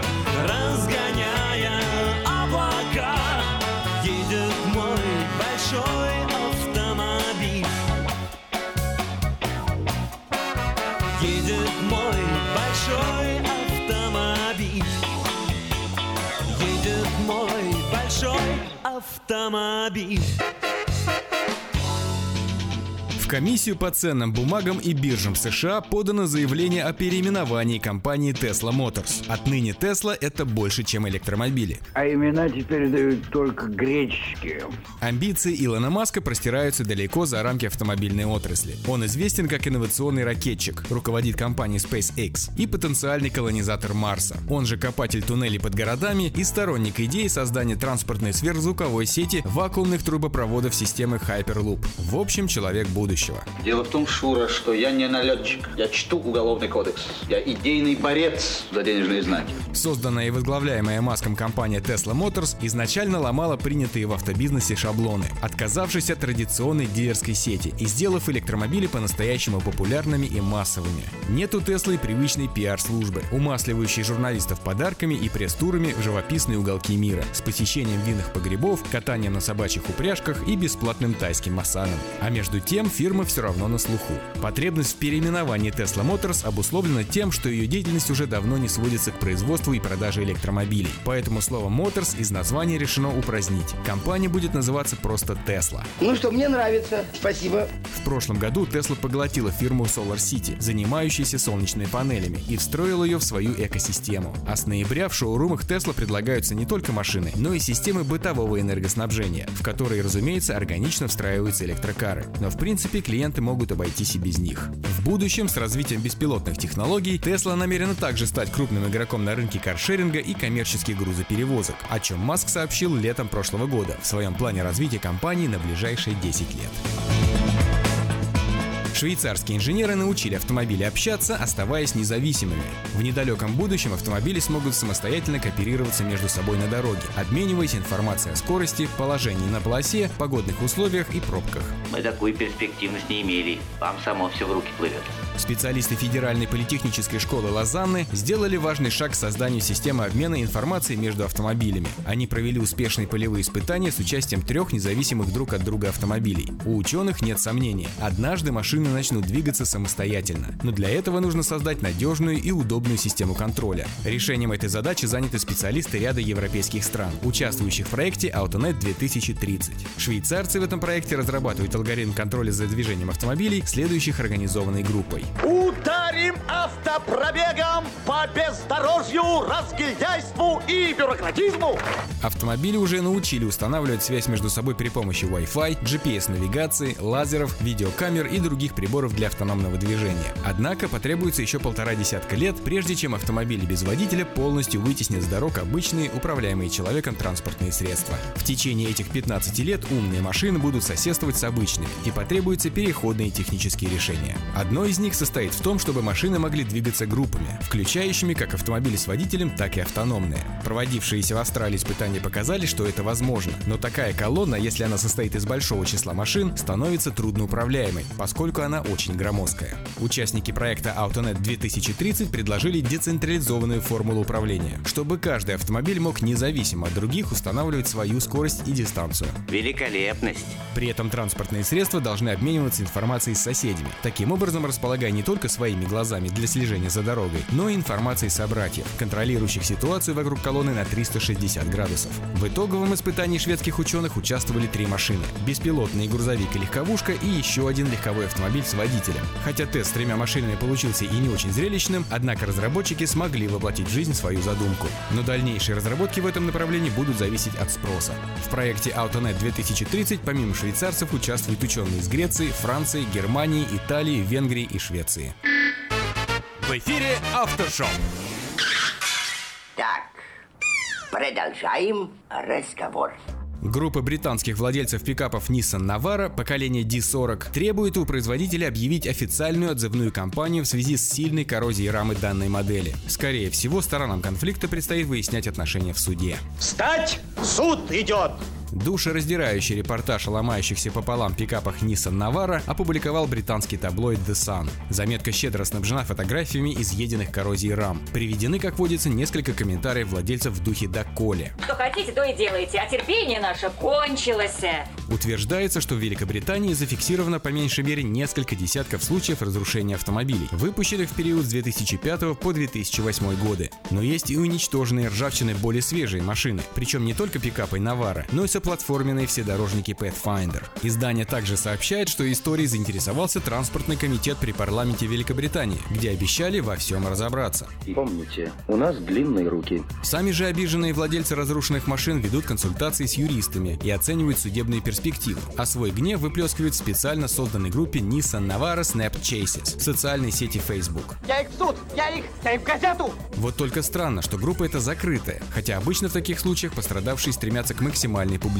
автомобиль комиссию по ценным бумагам и биржам США подано заявление о переименовании компании Tesla Motors. Отныне Tesla это больше, чем электромобили. А имена теперь дают только греческие. Амбиции Илона Маска простираются далеко за рамки автомобильной отрасли. Он известен как инновационный ракетчик, руководит компанией SpaceX и потенциальный колонизатор Марса. Он же копатель туннелей под городами и сторонник идеи создания транспортной сверхзвуковой сети вакуумных трубопроводов системы Hyperloop. В общем, человек будущего. Дело в том, Шура, что я не налетчик. Я чту уголовный кодекс. Я идейный борец за денежные знаки. Созданная и возглавляемая Маском компания Tesla Motors изначально ломала принятые в автобизнесе шаблоны, отказавшись от традиционной дилерской сети и сделав электромобили по-настоящему популярными и массовыми. Нет у Теслы привычной пиар-службы, умасливающей журналистов подарками и пресс-турами в живописные уголки мира, с посещением винных погребов, катанием на собачьих упряжках и бесплатным тайским массажем. А между тем фирма все равно на слуху. Потребность в переименовании Tesla Motors обусловлена тем, что ее деятельность уже давно не сводится к производству и продаже электромобилей. Поэтому слово Motors из названия решено упразднить. Компания будет называться просто Tesla. Ну что, мне нравится. Спасибо. В прошлом году Tesla поглотила фирму Solar City, занимающуюся солнечными панелями, и встроила ее в свою экосистему. А с ноября в шоурумах Tesla предлагаются не только машины, но и системы бытового энергоснабжения, в которые, разумеется, органично встраиваются электрокары. Но в принципе клиенты могут обойтись и без них. В будущем с развитием беспилотных технологий Tesla намерена также стать крупным игроком на рынке каршеринга и коммерческих грузоперевозок, о чем Маск сообщил летом прошлого года в своем плане развития компании на ближайшие 10 лет. Швейцарские инженеры научили автомобили общаться, оставаясь независимыми. В недалеком будущем автомобили смогут самостоятельно кооперироваться между собой на дороге, обмениваясь информацией о скорости, положении на полосе, погодных условиях и пробках. Мы такую перспективность не имели. Вам само все в руки плывет. Специалисты Федеральной политехнической школы Лозанны сделали важный шаг к созданию системы обмена информацией между автомобилями. Они провели успешные полевые испытания с участием трех независимых друг от друга автомобилей. У ученых нет сомнения, однажды машины начнут двигаться самостоятельно. Но для этого нужно создать надежную и удобную систему контроля. Решением этой задачи заняты специалисты ряда европейских стран, участвующих в проекте AutoNet 2030. Швейцарцы в этом проекте разрабатывают алгоритм контроля за движением автомобилей, следующих организованной группой. Ударим автопробегом по бездорожью, разгильдяйству и бюрократизму! Автомобили уже научили устанавливать связь между собой при помощи Wi-Fi, GPS-навигации, лазеров, видеокамер и других приборов для автономного движения. Однако потребуется еще полтора десятка лет, прежде чем автомобили без водителя полностью вытеснят с дорог обычные, управляемые человеком транспортные средства. В течение этих 15 лет умные машины будут соседствовать с обычными, и потребуются переходные технические решения. Одно из них состоит в том, чтобы машины могли двигаться группами, включающими как автомобили с водителем, так и автономные. Проводившиеся в Австралии испытания показали, что это возможно, но такая колонна, если она состоит из большого числа машин, становится трудноуправляемой, поскольку она очень громоздкая. Участники проекта AutoNet 2030 предложили децентрализованную формулу управления, чтобы каждый автомобиль мог независимо от других устанавливать свою скорость и дистанцию. Великолепность. При этом транспортные средства должны обмениваться информацией с соседями, таким образом располагая не только своими глазами для слежения за дорогой, но и информацией собратьев, контролирующих ситуацию вокруг колонны на 360 градусов. В итоговом испытании шведских ученых участвовали три машины – беспилотный грузовик и легковушка и еще один легковой автомобиль с водителем. Хотя тест с тремя машинами получился и не очень зрелищным, однако разработчики смогли воплотить в жизнь свою задумку. Но дальнейшие разработки в этом направлении будут зависеть от спроса. В проекте AutoNet 2030 помимо швейцарцев участвуют ученые из Греции, Франции, Германии, Италии, Венгрии и Швеции. В эфире Автошоп. Так, продолжаем разговор. Группа британских владельцев пикапов Nissan Navara поколения D40 требует у производителя объявить официальную отзывную кампанию в связи с сильной коррозией рамы данной модели. Скорее всего, сторонам конфликта предстоит выяснять отношения в суде. Встать! Суд идет! Душераздирающий репортаж о ломающихся пополам пикапах Nissan Navara опубликовал британский таблоид The Sun. Заметка щедро снабжена фотографиями изъеденных коррозией рам. Приведены, как водится, несколько комментариев владельцев в духе «доколе». Что хотите, то и делайте, а терпение наше кончилось. Утверждается, что в Великобритании зафиксировано по меньшей мере несколько десятков случаев разрушения автомобилей, выпущенных в период с 2005 по 2008 годы. Но есть и уничтоженные ржавчиной более свежие машины, причем не только пикапы Navara, но и соплатформенные вседорожники Pathfinder. Издание также сообщает, что историей заинтересовался транспортный комитет при парламенте Великобритании, где обещали во всем разобраться. Помните, у нас длинные руки. Сами же обиженные владельцы разрушенных машин ведут консультации с юристами и оценивают судебные перспективы, а свой гнев выплескивают в специально созданной группе Nissan Navara Snap Chases в социальной сети Facebook. Я их в суд! Я их! Я их в газету! Вот только странно, что группа эта закрытая, хотя обычно в таких случаях пострадавшие стремятся к максимальной публичности.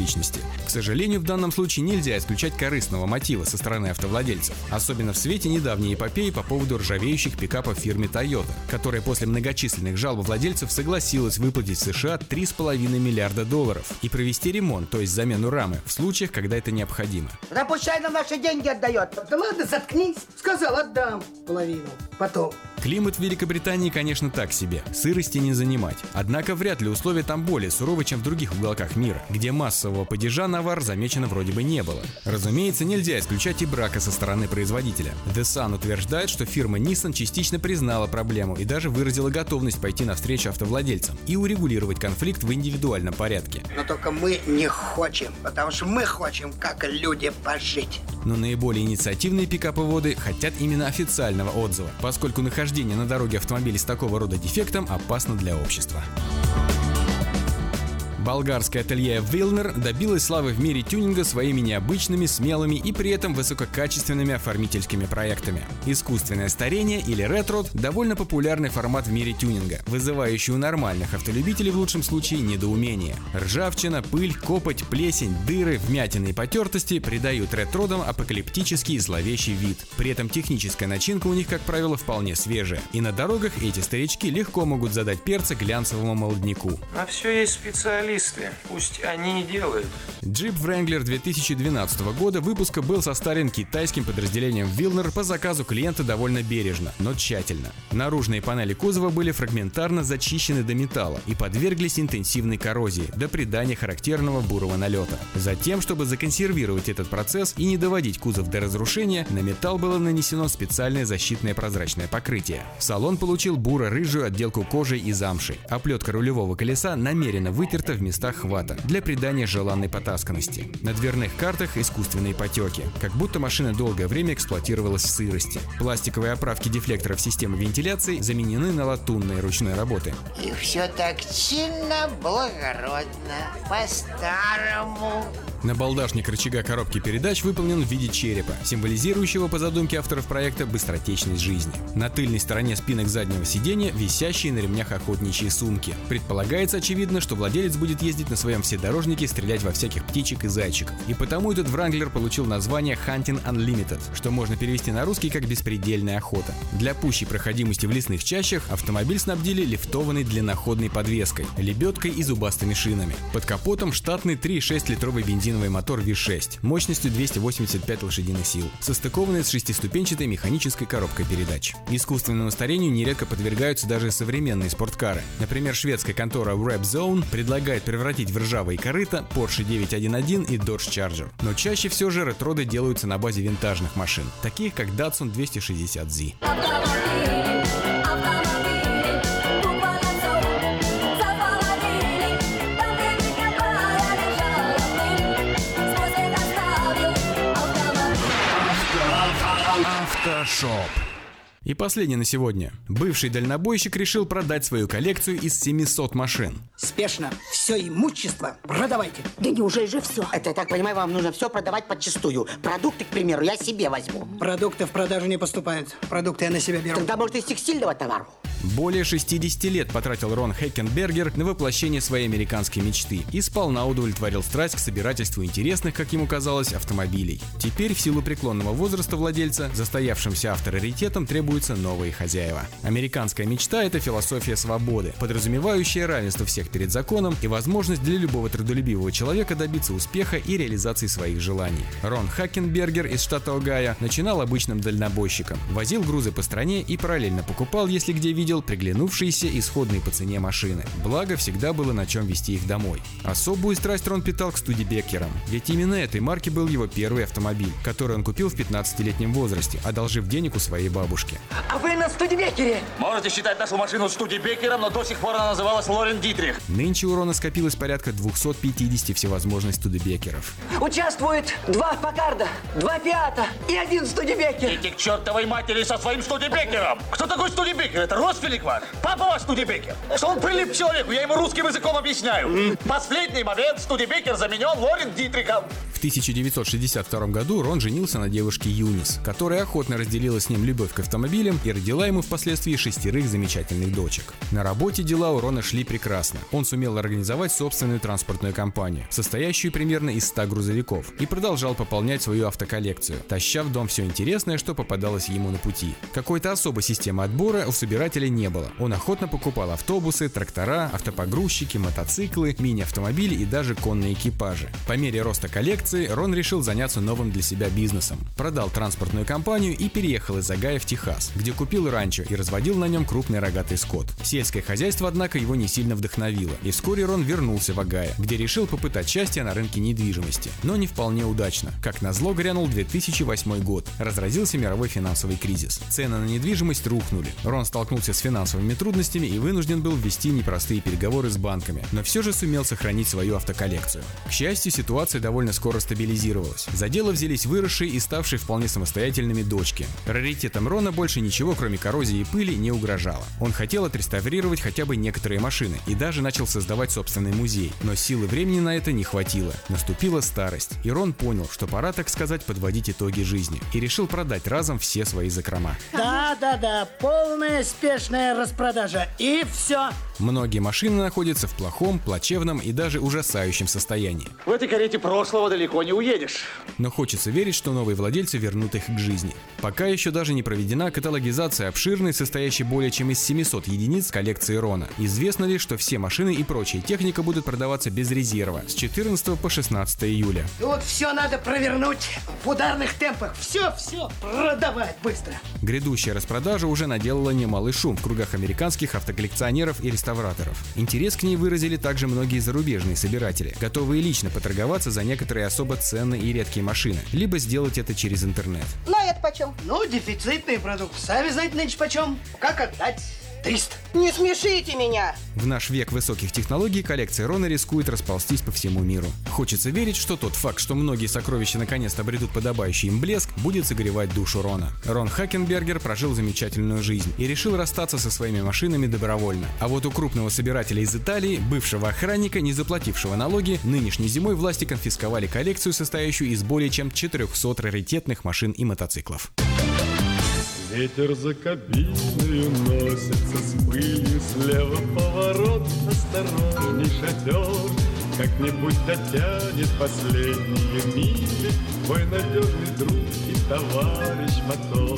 К сожалению, в данном случае нельзя исключать корыстного мотива со стороны автовладельцев, особенно в свете недавней эпопеи по поводу ржавеющих пикапов фирмы Toyota, которая после многочисленных жалоб владельцев согласилась выплатить в США 3,5 миллиарда долларов и провести ремонт, то есть замену рамы, в случаях, когда это необходимо. Да пущай нам наши деньги отдает. Да ладно, заткнись. Сказал, отдам половину. Потом. Климат в Великобритании, конечно, так себе. Сырости не занимать. Однако вряд ли условия там более суровы, чем в других уголках мира, где массового падежа навар замечено вроде бы не было. Разумеется, нельзя исключать и брака со стороны производителя. The Sun утверждает, что фирма Nissan частично признала проблему и даже выразила готовность пойти навстречу автовладельцам и урегулировать конфликт в индивидуальном порядке. Но только мы не хотим, потому что мы хотим, как люди, пожить. Но наиболее инициативные пикаповоды хотят именно официального отзыва, поскольку нахождение на дороге автомобилей с такого рода дефектом опасно для общества. Болгарское ателье Вилнер добилось славы в мире тюнинга своими необычными, смелыми и при этом высококачественными оформительскими проектами. Искусственное старение или ретро – довольно популярный формат в мире тюнинга, вызывающий у нормальных автолюбителей в лучшем случае недоумение. Ржавчина, пыль, копоть, плесень, дыры, вмятины и потертости придают ретродам апокалиптический и зловещий вид. При этом техническая начинка у них, как правило, вполне свежая. И на дорогах эти старички легко могут задать перца глянцевому молодняку. На все есть специалисты, пусть они и делают. Jeep Wrangler 2012 года выпуска был состарен китайским подразделением Wilner по заказу клиента довольно бережно, но тщательно. Наружные панели кузова были фрагментарно зачищены до металла и подверглись интенсивной коррозии до придания характерного бурого налета. Затем, чтобы законсервировать этот процесс и не доводить кузов до разрушения, на металл было нанесено специальное защитное прозрачное покрытие. Салон получил буро-рыжую отделку кожи и замши. Оплетка рулевого колеса намеренно вытерта в местах хвата для придания желанной потасканности. На дверных картах искусственные потеки, как будто машина долгое время эксплуатировалась в сырости. Пластиковые оправки дефлекторов системы вентиляции заменены на латунные ручной работы. И все так чинно, благородно, по-старому. Набалдашник рычага коробки передач выполнен в виде черепа, символизирующего по задумке авторов проекта быстротечность жизни. На тыльной стороне спинок заднего сиденья висящие на ремнях охотничьи сумки. Предполагается очевидно, что владелец будет ездить на своем вседорожнике стрелять во всяких птичек и зайчиков. И потому этот Wrangler получил название Hunting Unlimited, что можно перевести на русский как «беспредельная охота». Для пущей проходимости в лесных чащах автомобиль снабдили лифтованной длинноходной подвеской, лебедкой и зубастыми шинами. Под капотом штатный 3,6 литровый бензиновый мотор V6 мощностью 285 лошадиных сил, состыкованный с шестиступенчатой механической коробкой передач. Искусственному старению нередко подвергаются даже современные спорткары. Например, шведская контора Wrap Zone предлагает превратить в ржавые корыта Porsche 911 и Dodge Charger. Но чаще все же ретроды делаются на базе винтажных машин, таких как Datsun 260Z. Автошоп. И последнее на сегодня. Бывший дальнобойщик решил продать свою коллекцию из 700 машин. Спешно. Все имущество продавайте. Да неужели же все? Это, я так понимаю, вам нужно все продавать подчистую. Продукты, к примеру, я себе возьму. Продукты в продажу не поступают. Продукты я на себя беру. Тогда, может, из текстильного товара? Более 60 лет потратил Рон Хеккенбергер на воплощение своей американской мечты и сполна удовлетворил страсть к собирательству интересных, как ему казалось, автомобилей. Теперь, в силу преклонного возраста владельца, застоявшимся авторитетом требуются новые хозяева. Американская мечта – это философия свободы, подразумевающая равенство всех перед законом и возможность для любого трудолюбивого человека добиться успеха и реализации своих желаний. Рон Хакенбергер из штата Огайо начинал обычным дальнобойщиком, возил грузы по стране и параллельно покупал, если где видел, приглянувшиеся исходные по цене машины. Благо, всегда было на чем везти их домой. Особую страсть Рон питал к Студебеккерам, ведь именно этой марки был его первый автомобиль, который он купил в 15-летнем возрасте, одолжив денег у своей бабушки. А вы на Студебекере? Можете считать нашу машину Студебекером, но до сих пор она называлась Лорен Дитрих. Нынче у Рона скопилось порядка 250 всевозможных Студебекеров. Участвует два Пакарда, два Фиата и один Студебекер. Идите к чертовой матери со своим Студебекером. Кто такой Студебекер? Это Росфелик ваш? Папа ваш Студебекер? Что он прилип к человеку, я ему русским языком объясняю. Последний момент Студебекер заменен Лорен Дитрихом. В 1962 году Рон женился на девушке Юнис, которая охотно разделила с ним любовь к автомобилям и родила ему впоследствии шестерых замечательных дочек. На работе дела у Рона шли прекрасно. Он сумел организовать собственную транспортную компанию, состоящую примерно из 100 грузовиков, и продолжал пополнять свою автоколлекцию, таща в дом все интересное, что попадалось ему на пути. Какой-то особой системы отбора у собирателя не было. Он охотно покупал автобусы, трактора, автопогрузчики, мотоциклы, мини-автомобили и даже конные экипажи. По мере роста коллекции Рон решил заняться новым для себя бизнесом. Продал транспортную компанию и переехал из Агая в Техас, где купил ранчо и разводил на нем крупный рогатый скот. Сельское хозяйство, однако, его не сильно вдохновило, и вскоре Рон вернулся в Агая, где решил попытать счастье на рынке недвижимости, но не вполне удачно. Как назло грянул 2008 год, разразился мировой финансовый кризис. Цены на недвижимость рухнули. Рон столкнулся с финансовыми трудностями и вынужден был вести непростые переговоры с банками, но все же сумел сохранить свою автоколлекцию. К счастью, ситуация довольно скоро стабилизировалась. За дело взялись выросшие и ставшие вполне самостоятельными дочки. Раритетом Рона больше ничего, кроме коррозии и пыли, не угрожало. Он хотел отреставрировать хотя бы некоторые машины и даже начал создавать собственный музей, но силы времени на это не хватило. Наступила старость, и Рон понял, что пора, так сказать, подводить итоги жизни, и решил продать разом все свои закрома. Да-да-да, полная спешная распродажа. И все. Многие машины находятся в плохом, плачевном и даже ужасающем состоянии. В этой карете прошлого далеко не уедешь. Но хочется верить, что новые владельцы вернут их к жизни. Пока еще даже не проведена каталогизация обширной, состоящей более чем из 700 единиц коллекции Рона. Известно лишь, что все машины и прочая техника будут продаваться без резерва с 14 по 16 июля. Тут все надо провернуть в ударных темпах. Все, все, продавать быстро. Грядущая распродажа уже наделала немалый шум в кругах американских автоколлекционеров и реставраторов. Интерес к ней выразили также многие зарубежные собиратели, готовые лично поторговаться за некоторые особо ценные и редкие машины, либо сделать это через интернет. Ну, а это почем? Ну, дефицитный продукт. Сами знаете, нынче почем. Как отдать? 300. Не смешите меня. В наш век высоких технологий коллекция Рона рискует расползтись по всему миру. Хочется верить, что тот факт, что многие сокровища наконец-то обретут подобающий им блеск, будет согревать душу Рона. Рон Хакенбергер прожил замечательную жизнь и решил расстаться со своими машинами добровольно. А вот у крупного собирателя из Италии, бывшего охранника, не заплатившего налоги, нынешней зимой власти конфисковали коллекцию, состоящую из более чем 400 раритетных машин и мотоциклов. Ветер за кабиной носится с пылью Слева поворот, осторожней шатер Как-нибудь дотянет последние мили. Твой надежный друг и товарищ мотор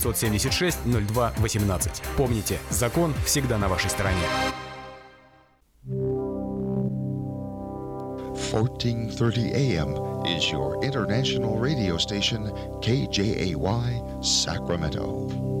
576 02 18. Помните, закон всегда на вашей стороне. 1430 AM is your international radio station KJAY Sacramento.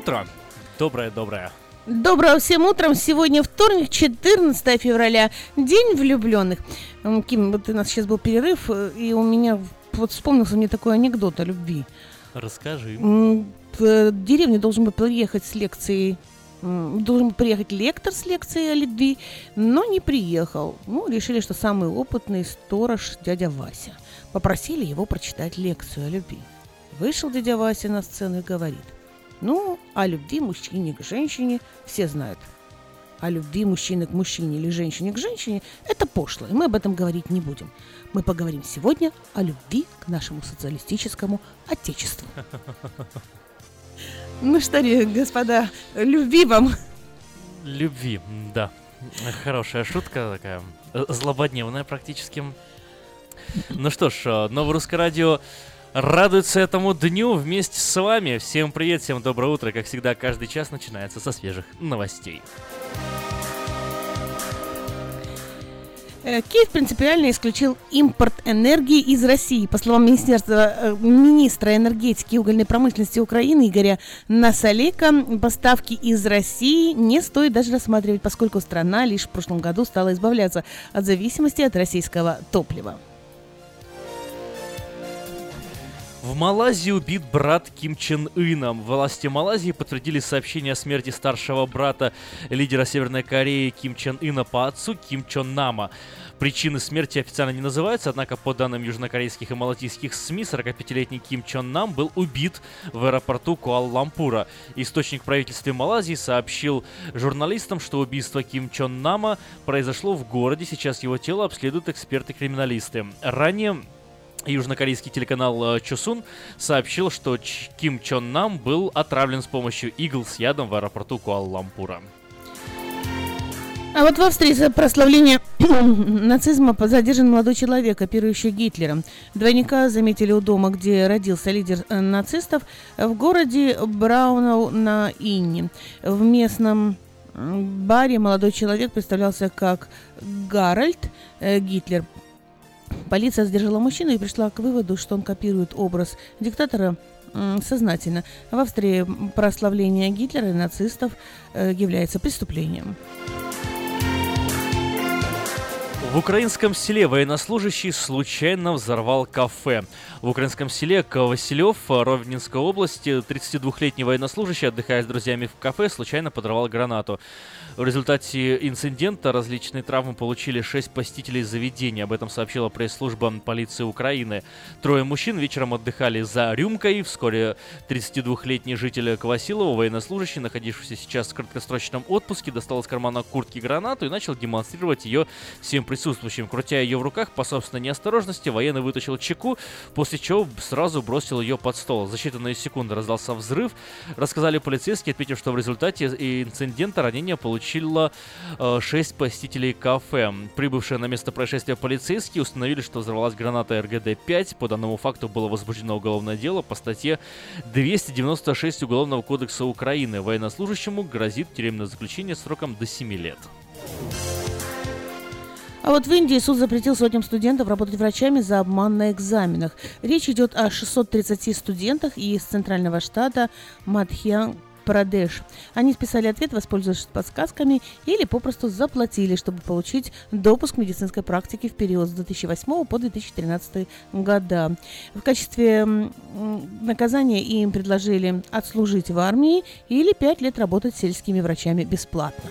Утро. Доброе-доброе. Доброго всем утром. Сегодня вторник, 14 февраля, День влюбленных. Ким, вот у нас сейчас был перерыв, э, и у меня вот вспомнился мне такой анекдот о любви. Расскажи. В деревне должен был приехать с лекцией Должен приехать лектор с лекцией о любви, но не приехал. Ну, решили, что самый опытный сторож дядя Вася. Попросили его прочитать лекцию о любви. Вышел дядя Вася на сцену и говорит, ну, о любви мужчине к женщине все знают. О любви мужчины к мужчине или женщине к женщине – это пошло, и мы об этом говорить не будем. Мы поговорим сегодня о любви к нашему социалистическому отечеству. Ну что ли, господа, любви вам. Любви, да. Хорошая шутка такая, э, злободневная практически. Ну что ж, э, Новое Русское Радио радуется этому дню вместе с вами. Всем привет, всем доброе утро. Как всегда, каждый час начинается со свежих новостей. Э, Киев принципиально исключил импорт энергии из России. По словам министерства, э, министра энергетики и угольной промышленности Украины Игоря Насалека, поставки из России не стоит даже рассматривать, поскольку страна лишь в прошлом году стала избавляться от зависимости от российского топлива. В Малайзии убит брат Ким Чен Ына. Власти Малайзии подтвердили сообщение о смерти старшего брата лидера Северной Кореи Ким Чен Ына по отцу Ким Чон Нама. Причины смерти официально не называются, однако по данным южнокорейских и малатийских СМИ, 45-летний Ким Чон Нам был убит в аэропорту Куала-Лампура. Источник в правительстве Малайзии сообщил журналистам, что убийство Ким Чон Нама произошло в городе, сейчас его тело обследуют эксперты-криминалисты. Ранее Южнокорейский телеканал э, Чусун сообщил, что Ч- Ким Чон Нам был отравлен с помощью игл с ядом в аэропорту Куала-Лампура. А вот в Австрии за прославление нацизма задержан молодой человек, оперирующий Гитлером. Двойника заметили у дома, где родился лидер э, нацистов, в городе Браунау на Инне. В местном баре молодой человек представлялся как Гарольд э, Гитлер. Полиция задержала мужчину и пришла к выводу, что он копирует образ диктатора сознательно. В Австрии прославление Гитлера и нацистов э, является преступлением. В украинском селе военнослужащий случайно взорвал кафе. В украинском селе Василев Ровненской области 32-летний военнослужащий, отдыхая с друзьями в кафе, случайно подорвал гранату. В результате инцидента различные травмы получили шесть посетителей заведения. Об этом сообщила пресс-служба полиции Украины. Трое мужчин вечером отдыхали за рюмкой. Вскоре 32-летний житель Квасилова, военнослужащий, находившийся сейчас в краткосрочном отпуске, достал из кармана куртки гранату и начал демонстрировать ее всем присутствующим. Крутя ее в руках по собственной неосторожности, военный вытащил чеку, после чего сразу бросил ее под стол. За считанные секунды раздался взрыв. Рассказали полицейские, отметив, что в результате инцидента ранения получило э, 6 посетителей кафе. Прибывшие на место происшествия полицейские установили, что взорвалась граната РГД-5. По данному факту было возбуждено уголовное дело по статье 296 Уголовного кодекса Украины. Военнослужащему грозит тюремное заключение сроком до 7 лет. А вот в Индии суд запретил сотням студентов работать врачами за обман на экзаменах. Речь идет о 630 студентах из центрального штата Мадхья Прадеш. Они списали ответ, воспользовавшись подсказками, или попросту заплатили, чтобы получить допуск медицинской практике в период с 2008 по 2013 года. В качестве наказания им предложили отслужить в армии или 5 лет работать сельскими врачами бесплатно.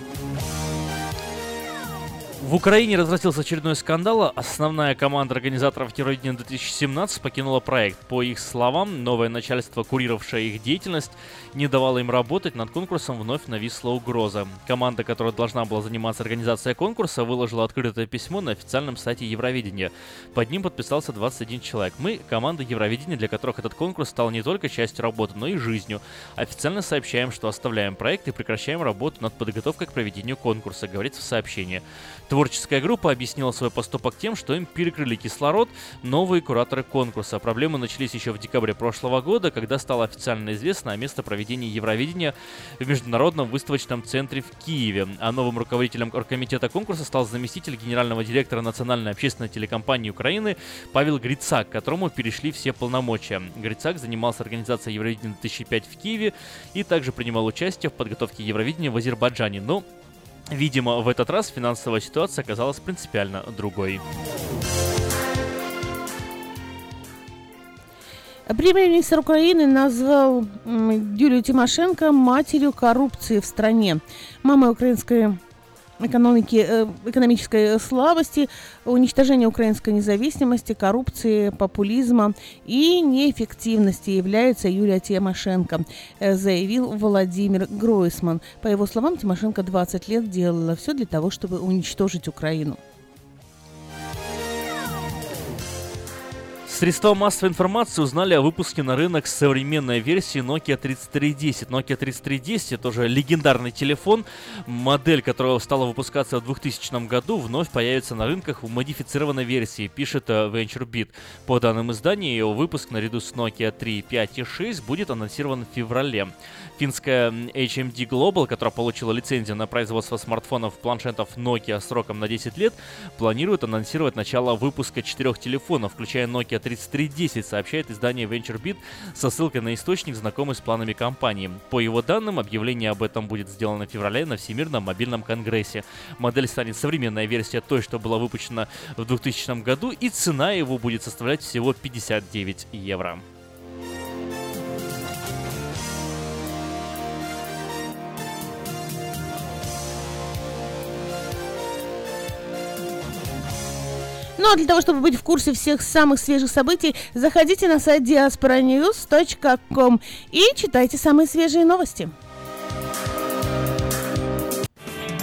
В Украине разразился очередной скандал. Основная команда организаторов Евровидения 2017 покинула проект. По их словам, новое начальство, курировавшее их деятельность, не давало им работать. Над конкурсом вновь нависла угроза. Команда, которая должна была заниматься организацией конкурса, выложила открытое письмо на официальном сайте Евровидения. Под ним подписался 21 человек. Мы – команда Евровидения, для которых этот конкурс стал не только частью работы, но и жизнью. Официально сообщаем, что оставляем проект и прекращаем работу над подготовкой к проведению конкурса, говорится в сообщении. Творческая группа объяснила свой поступок тем, что им перекрыли кислород новые кураторы конкурса. Проблемы начались еще в декабре прошлого года, когда стало официально известно о месте проведения Евровидения в Международном выставочном центре в Киеве. А новым руководителем оргкомитета конкурса стал заместитель генерального директора Национальной общественной телекомпании Украины Павел Грицак, которому перешли все полномочия. Грицак занимался организацией Евровидения 2005 в Киеве и также принимал участие в подготовке Евровидения в Азербайджане, но Видимо, в этот раз финансовая ситуация оказалась принципиально другой. Премьер-министр Украины назвал Юлию Тимошенко матерью коррупции в стране. Мама украинской экономики, э, экономической слабости, уничтожения украинской независимости, коррупции, популизма и неэффективности является Юлия Тимошенко, э, заявил Владимир Гройсман. По его словам, Тимошенко 20 лет делала все для того, чтобы уничтожить Украину. Средства массовой информации узнали о выпуске на рынок современной версии Nokia 3310. Nokia 3310 это уже легендарный телефон, модель которого стала выпускаться в 2000 году, вновь появится на рынках в модифицированной версии, пишет э, VentureBeat. По данным издания, его выпуск наряду с Nokia 3, 5 и 6 будет анонсирован в феврале. Финская HMD Global, которая получила лицензию на производство смартфонов планшетов Nokia сроком на 10 лет, планирует анонсировать начало выпуска четырех телефонов, включая Nokia 3310, сообщает издание VentureBeat со ссылкой на источник, знакомый с планами компании. По его данным, объявление об этом будет сделано в феврале на Всемирном мобильном конгрессе. Модель станет современная версия той, что была выпущена в 2000 году, и цена его будет составлять всего 59 евро. Ну а для того, чтобы быть в курсе всех самых свежих событий, заходите на сайт diasporanews.com и читайте самые свежие новости.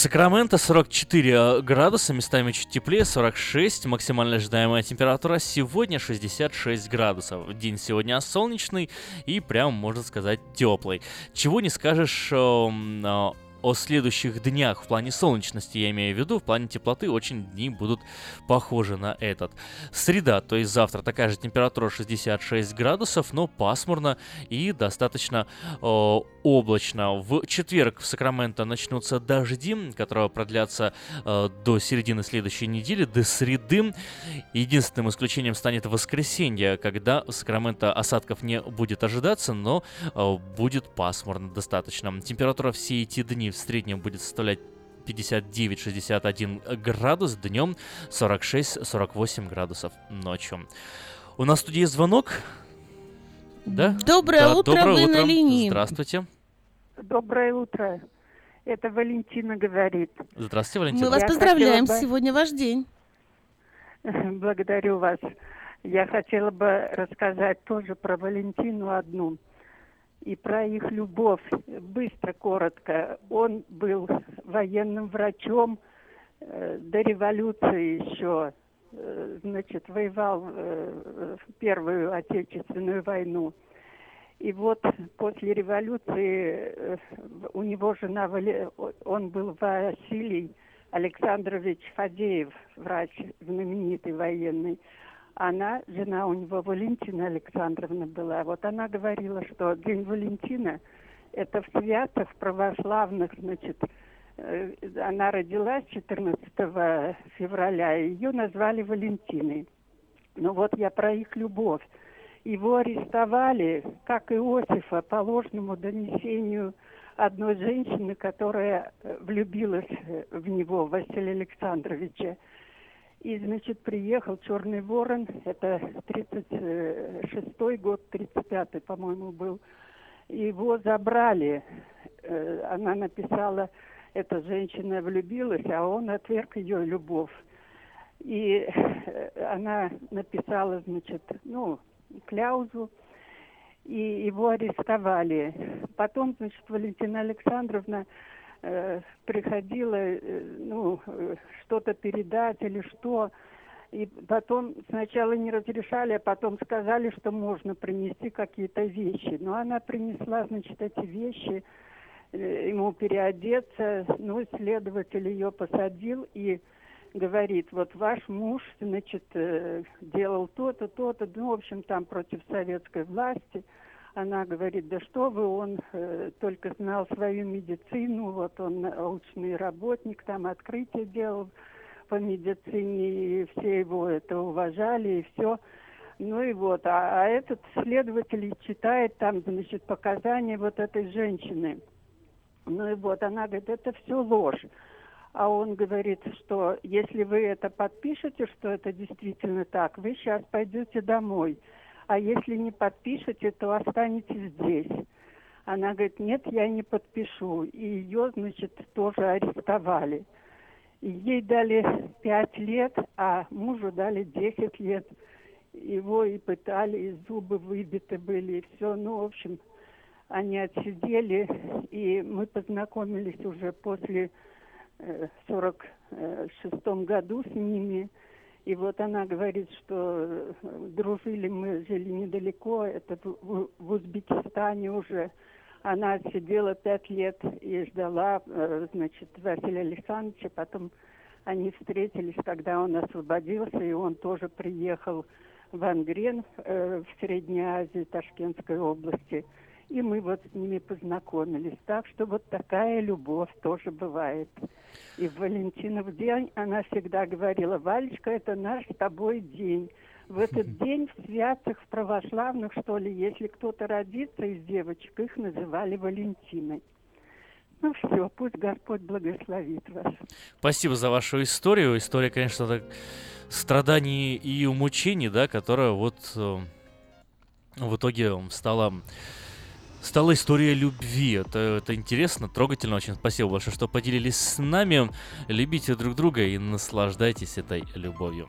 Сакраменто 44 градуса, местами чуть теплее, 46, максимально ожидаемая температура сегодня 66 градусов. День сегодня солнечный и прям, можно сказать, теплый. Чего не скажешь эм, э, о следующих днях в плане солнечности, я имею в виду, в плане теплоты очень дни будут похожи на этот. Среда, то есть завтра такая же температура 66 градусов, но пасмурно и достаточно э, облачно. В четверг в Сакраменто начнутся дожди, которые продлятся э, до середины следующей недели, до среды. Единственным исключением станет воскресенье, когда в Сакраменто осадков не будет ожидаться, но э, будет пасмурно достаточно. Температура все эти дни в среднем будет составлять 59-61 градус, днем 46-48 градусов ночью. У нас тут есть звонок. Да? Доброе Да, утро, доброе вы утро. на линии. Здравствуйте. Доброе утро. Это Валентина говорит. Здравствуйте, Валентина. Мы вас Я поздравляем, бы- сегодня ваш день. Благодарю вас. Я хотела бы рассказать тоже про Валентину одну и про их любовь. Быстро, коротко. Он был военным врачом э, до революции еще. Э, значит, воевал э, в Первую Отечественную войну. И вот после революции э, у него жена, он был Василий Александрович Фадеев, врач знаменитый военный. Она, жена у него Валентина Александровна была. Вот она говорила, что День Валентина – это в святых православных, значит, э, она родилась 14 февраля, и ее назвали Валентиной. Ну вот я про их любовь. Его арестовали, как Иосифа, по ложному донесению одной женщины, которая э, влюбилась э, в него, Василия Александровича. И, значит, приехал Черный Ворон, это 36-й год, 35-й, по-моему, был. Его забрали. Э, Она написала, эта женщина влюбилась, а он отверг ее любовь. И э, она написала, значит, ну, кляузу, и его арестовали. Потом, значит, Валентина Александровна э, приходила, э, ну, э, что-то передать или что. И потом сначала не разрешали, а потом сказали, что можно принести какие-то вещи. Но она принесла, значит, эти вещи, ему переодеться. Ну, следователь ее посадил и говорит, вот ваш муж, значит, э, делал то-то, то-то, ну, в общем, там против советской власти. Она говорит, да что вы, он э, только знал свою медицину, вот он научный работник, там открытие делал по медицине, и все его это уважали, и все. Ну и вот, а, а этот следователь читает там, значит, показания вот этой женщины. Ну и вот, она говорит, это все ложь. А он говорит, что если вы это подпишете, что это действительно так, вы сейчас пойдете домой. А если не подпишете, то останетесь здесь. Она говорит, нет, я не подпишу. И ее, значит, тоже арестовали. И ей дали пять лет, а мужу дали 10 лет. Его и пытали, и зубы выбиты были, и все. Ну, в общем, они отсидели, и мы познакомились уже после э, в 46 году с ними. И вот она говорит, что э, дружили мы, жили недалеко, это в, Узбекистане уже. Она сидела пять лет и ждала, э, значит, Василия Александровича. Потом они встретились, когда он освободился, и он тоже приехал в Ангрен, в Средней Азии, Ташкентской области. И мы вот с ними познакомились. Так что вот такая любовь тоже бывает. И в Валентинов день она всегда говорила, Валечка, это наш с тобой день. В этот день в святых, в православных, что ли, если кто-то родится из девочек, их называли Валентиной. Ну все, пусть Господь благословит вас. Спасибо за вашу историю. История, конечно, так, страданий и мучений, да, которая вот э, в итоге стала стала история любви. Это, это интересно, трогательно очень. Спасибо большое, что поделились с нами. Любите друг друга и наслаждайтесь этой любовью.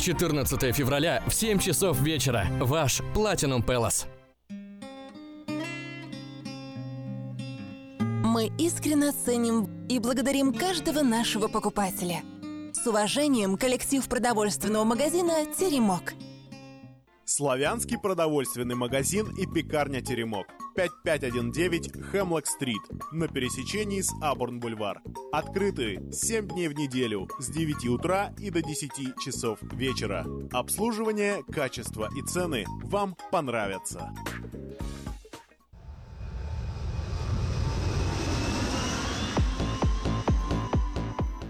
14 февраля в 7 часов вечера. Ваш Platinum Palace. Мы искренне ценим и благодарим каждого нашего покупателя. С уважением, коллектив продовольственного магазина «Теремок». Славянский продовольственный магазин и пекарня «Теремок». 5519 Хемлок-стрит на пересечении с Абурн-бульвар. Открыты 7 дней в неделю с 9 утра и до 10 часов вечера. Обслуживание, качество и цены вам понравятся.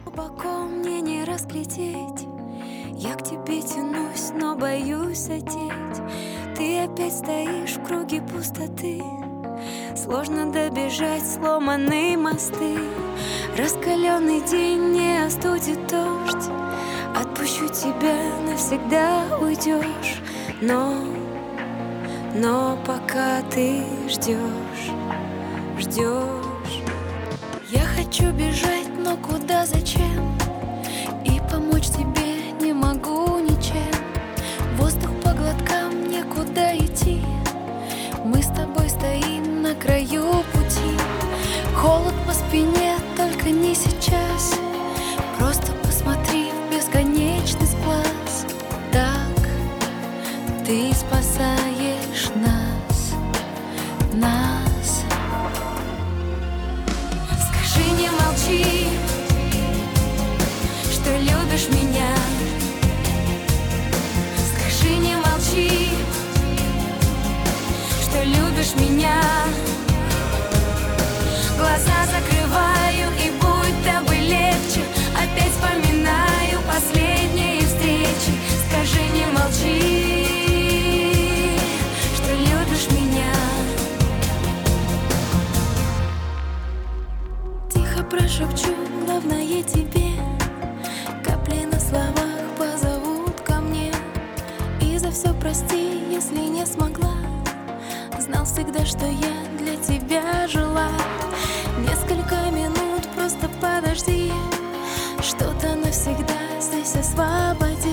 Глубоко мне не разглядеть Я к тебе тянусь, но боюсь одеть. Ты опять стоишь в круге пустоты. Сложно добежать сломанные мосты. Раскаленный день не остудит дождь. Отпущу тебя, навсегда уйдешь. Но, но пока ты ждешь, ждешь. Я хочу бежать, но куда, зачем? И помочь тебе некуда идти? Мы с тобой стоим на краю пути. Холод по спине, только не сейчас. Просто посмотри в бесконечность глаз Так ты спасаешь любишь меня. Глаза закрываю и будто бы легче. Опять вспоминаю последние встречи. Скажи, не молчи, что любишь меня. Тихо прошепчу, главное тебе. Капли на словах позовут ко мне. И за все прости, если не смогла Знал всегда, что я для тебя жила. Несколько минут просто подожди. Что-то навсегда здесь освободи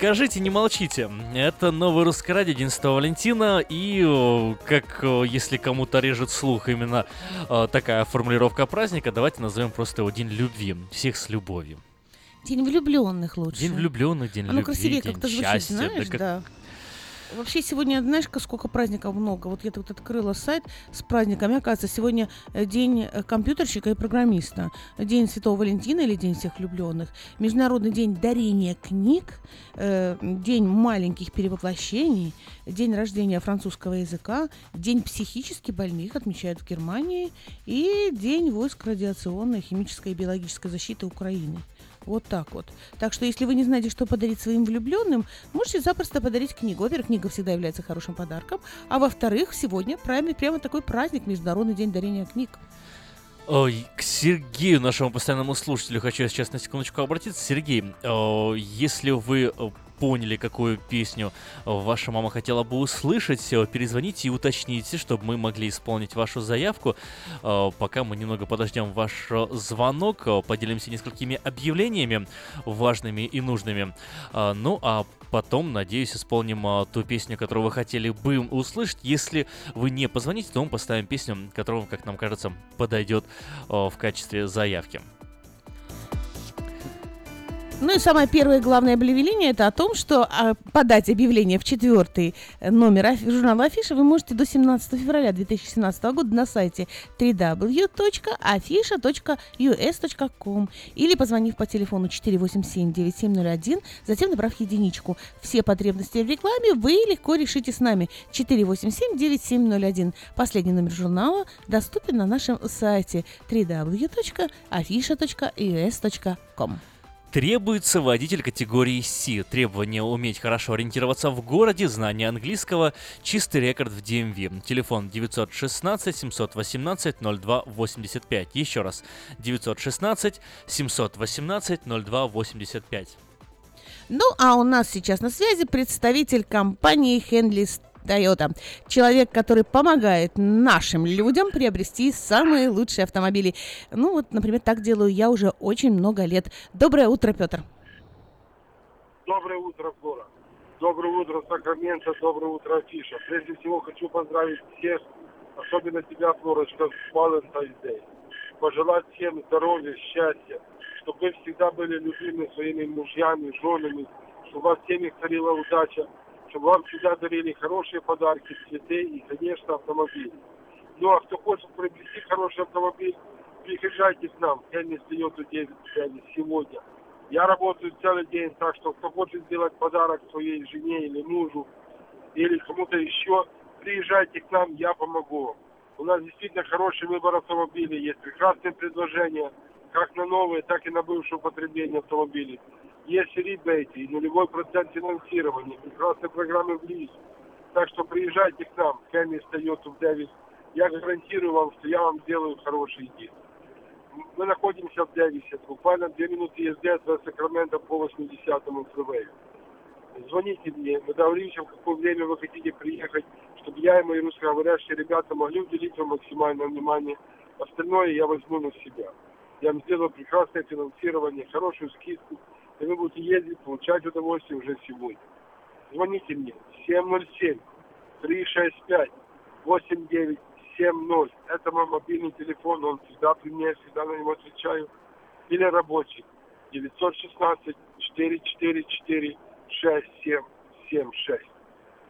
Скажите, не молчите. Это новый русское радио 11 Валентина. И э, как э, если кому-то режет слух именно э, такая формулировка праздника, давайте назовем просто его День любви. Всех с любовью. День влюбленных лучше. День влюбленных, день Оно любви, красивее день как-то звучит, счастья. знаешь, как- да. Вообще сегодня, знаешь, сколько праздников много. Вот я тут открыла сайт с праздниками. Оказывается, сегодня э, день э, компьютерщика и программиста, день Святого Валентина или день всех влюбленных, Международный день дарения книг, э, день маленьких перевоплощений, день рождения французского языка, день психически больных отмечают в Германии и день войск радиационной, химической и биологической защиты Украины. Вот так вот. Так что, если вы не знаете, что подарить своим влюбленным, можете запросто подарить книгу. Во-первых, книга всегда является хорошим подарком. А во-вторых, сегодня прямо, прямо такой праздник, Международный день дарения книг. Ой, к Сергею, нашему постоянному слушателю, хочу сейчас на секундочку обратиться. Сергей, э, если вы э, поняли, какую песню ваша мама хотела бы услышать, э, перезвоните и уточните, чтобы мы могли исполнить вашу заявку. Э, Пока мы немного подождем ваш э, звонок, поделимся несколькими объявлениями важными и нужными. Ну, а потом, надеюсь, исполним ту песню, которую вы хотели бы услышать. Если вы не позвоните, то мы поставим песню, которая, как нам кажется, подойдет в качестве заявки. Ну и самое первое главное объявление это о том, что а, подать объявление в четвертый э, номер журнала Афиша вы можете до 17 февраля 2017 года на сайте www.afisha.us.com или позвонив по телефону 487-9701, затем набрав единичку. Все потребности в рекламе вы легко решите с нами. 487-9701. Последний номер журнала доступен на нашем сайте www.afisha.us.com. Требуется водитель категории C. Требование уметь хорошо ориентироваться в городе, знание английского, чистый рекорд в DMV. Телефон 916 718 02 85. Еще раз. 916 718 02 85. Ну, а у нас сейчас на связи представитель компании Henley Toyota. Человек, который помогает нашим людям приобрести самые лучшие автомобили. Ну, вот, например, так делаю я уже очень много лет. Доброе утро, Петр. Доброе утро, Флора. Доброе утро, Сакраменто. Доброе утро, Афиша. Прежде всего хочу поздравить всех, особенно тебя, Флорочка, с Valentine's Day. Пожелать всем здоровья, счастья, чтобы вы всегда были любимы своими мужьями, женами, чтобы у вас в семьях царила удача, чтобы вам всегда дарили хорошие подарки, цветы и, конечно, автомобили. Ну, а кто хочет приобрести хороший автомобиль, приезжайте к нам. Я не Toyota 9 сегодня. Я работаю целый день, так что кто хочет сделать подарок своей жене или мужу, или кому-то еще, приезжайте к нам, я помогу вам. У нас действительно хороший выбор автомобилей, есть прекрасные предложения, как на новые, так и на бывшее употребление автомобилей. Есть ребейты и нулевой процент финансирования, прекрасные программы в лист. Так что приезжайте к нам, Кэмми Toyota в Дэвис. Я гарантирую вам, что я вам сделаю хороший день. Мы находимся в Дэвисе, буквально две минуты езды от Сакрамента по 80-му фривею. Звоните мне, мы договоримся, в какое время вы хотите приехать, чтобы я и мои русскоговорящие ребята могли уделить вам максимальное внимание. Остальное я возьму на себя. Я вам сделаю прекрасное финансирование, хорошую скидку, и вы будете ездить, получать удовольствие уже сегодня. Звоните мне 707 365 8970. Это мой мобильный телефон, он всегда при мне, всегда на него отвечаю. Или рабочий 916 444 6776.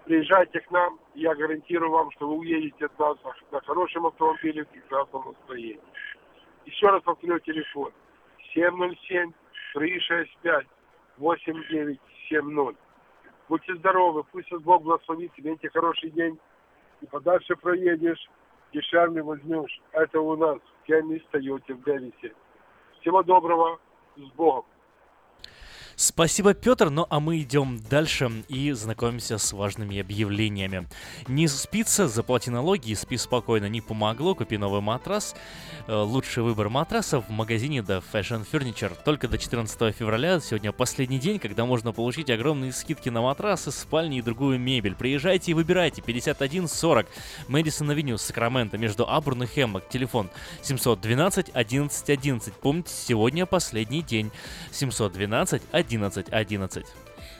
Приезжайте к нам, я гарантирую вам, что вы уедете от нас на хорошем автомобиле в прекрасном настроении. Еще раз повторю телефон. 707 365 8970. Будьте здоровы, пусть Бог благословит, имейте хороший день. И подальше проедешь, дешевле возьмешь. Это у нас в Кемми Тойоте в Дэвисе. Всего доброго, с Богом. Спасибо, Петр. Ну а мы идем дальше и знакомимся с важными объявлениями. Не спится, заплати налоги спи спокойно. Не помогло, купи новый матрас. Э, Лучший выбор матрасов в магазине The Fashion Furniture. Только до 14 февраля, сегодня последний день, когда можно получить огромные скидки на матрасы, спальни и другую мебель. Приезжайте и выбирайте 5140 Мэдисон Авеню, Сакраменто, между Абурн и Хемлок. Телефон 712 11 11. Помните, сегодня последний день. 712 11 11.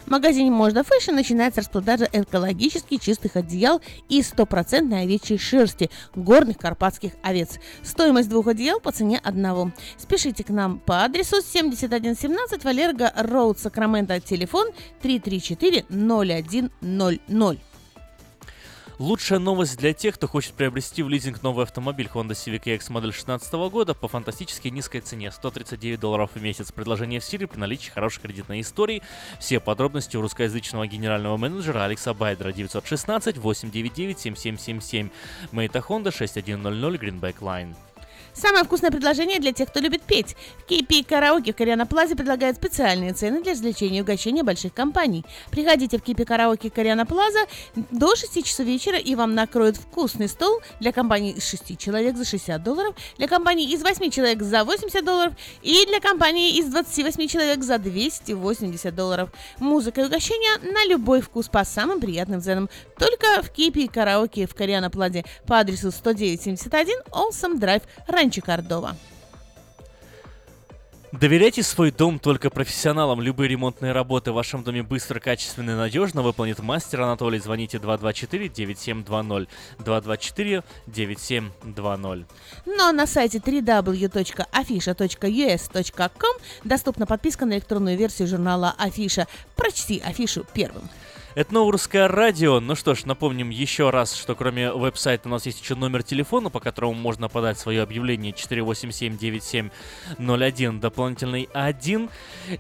В магазине Можда Fashion начинается распродажа экологически чистых одеял из стопроцентной овечьей шерсти горных карпатских овец. Стоимость двух одеял по цене одного. Спешите к нам по адресу 7117 Walerga Road, Сакраменто, телефон 334 0100. Лучшая новость для тех, кто хочет приобрести в лизинг новый автомобиль Honda Civic EX модель 2016 года по фантастически низкой цене 139 долларов в месяц. Предложение в силе при наличии хорошей кредитной истории. Все подробности у русскоязычного генерального менеджера Алекса Байдера 916 899 7777. Мейта Honda 6100 Greenback Line. Самое вкусное предложение для тех, кто любит петь. KP Караоке в Кориана Плазе предлагает специальные цены для развлечения и угощения больших компаний. Приходите в KP Караоке Кориана Плаза до 6 часов вечера и вам накроют вкусный стол для компании из 6 человек за 60 долларов, для компании из 8 человек за 80 долларов и для компании из 28 человек за 280 долларов. Музыка и угощения на любой вкус по самым приятным ценам. Только в KP Караоке в Кориана Плазе по адресу 10971 Олсом Драйв, Ранчо Кордова. Доверяйте свой дом только профессионалам. Любые ремонтные работы в вашем доме быстро, качественно и надежно выполнит мастер Анатолий. Звоните 224-9720. 224-9720. Ну а на сайте www.afisha.us.com доступна подписка на электронную версию журнала Афиша. Прочти афишу первым. Это Новорусское радио. Ну что ж, напомним еще раз, что кроме веб-сайта у нас есть еще номер телефона, по которому можно подать свое объявление 487-9701, дополнительный 1.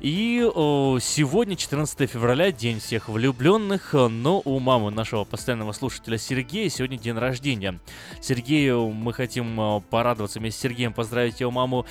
И о, сегодня, 14 февраля, день всех влюбленных, но у мамы нашего постоянного слушателя Сергея сегодня день рождения. Сергею мы хотим порадоваться вместе с Сергеем, поздравить его маму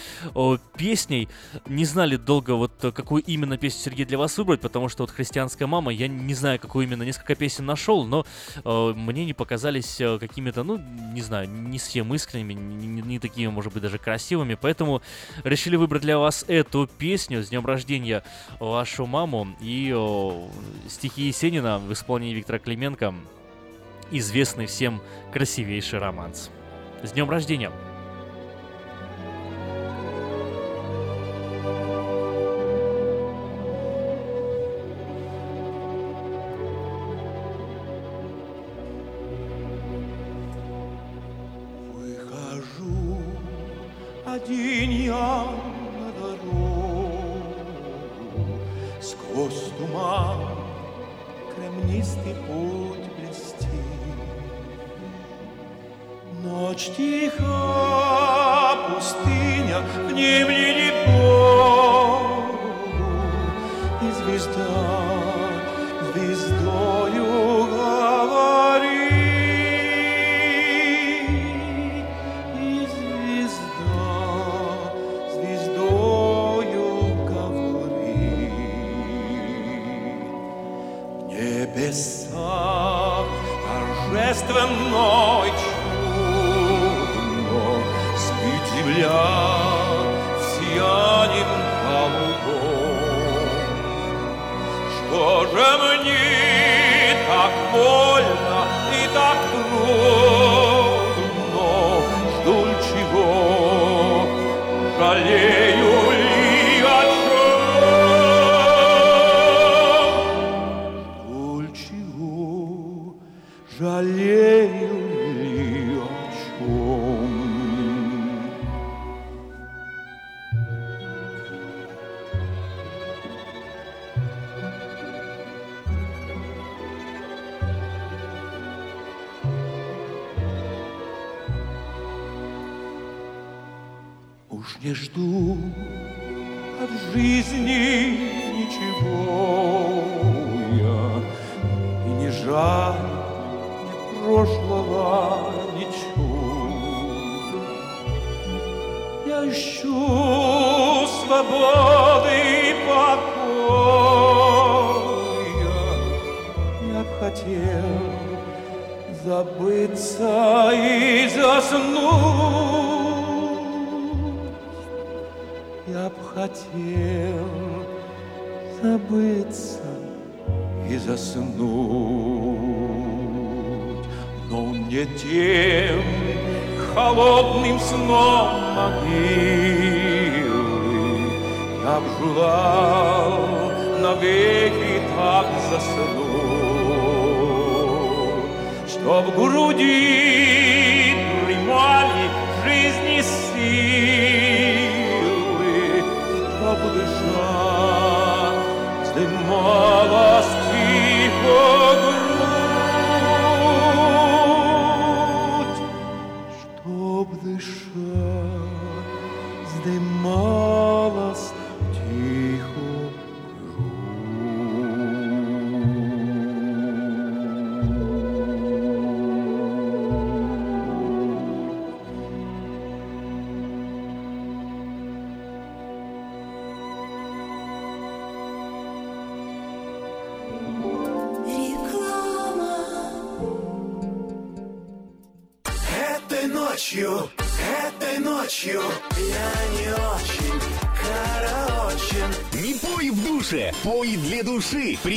песней. Не знали долго, вот какую именно песню Сергей для вас выбрать, потому что вот христианская мама, я не знаю, какую именно, несколько песен нашел, но э, мне не показались э, какими-то, ну, не знаю, не совсем искренними, не, не- не такими, может быть, даже красивыми, поэтому решили выбрать для вас эту песню с днем рождения вашу маму и э, стихи Есенина в исполнении Виктора Клименко, известный всем красивейший романс. С днем рождения!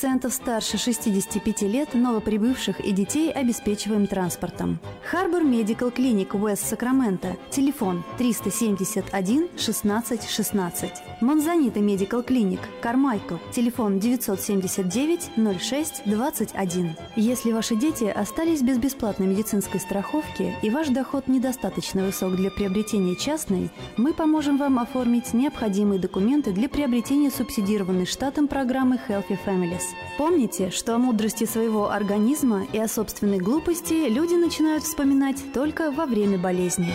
Пациентов старше 65 лет, новоприбывших и детей обеспечиваем транспортом. Харбор Медикал Клиник Уэст Сакраменто. Телефон 371 16 16. Монзанита Медикал Клиник. Кармайкл. Телефон 979 06 21. Если ваши дети остались без бесплатной медицинской страховки и ваш доход недостаточно высок для приобретения частной, мы поможем вам оформить необходимые документы для приобретения субсидированной штатом программы Healthy Families. Помните, что о мудрости своего организма и о собственной глупости люди начинают вспоминать только во время болезни.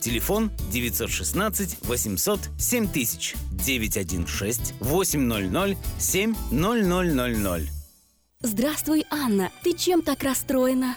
Телефон 916 800 7000 916 800 7000. Здравствуй, Анна. Ты чем так расстроена?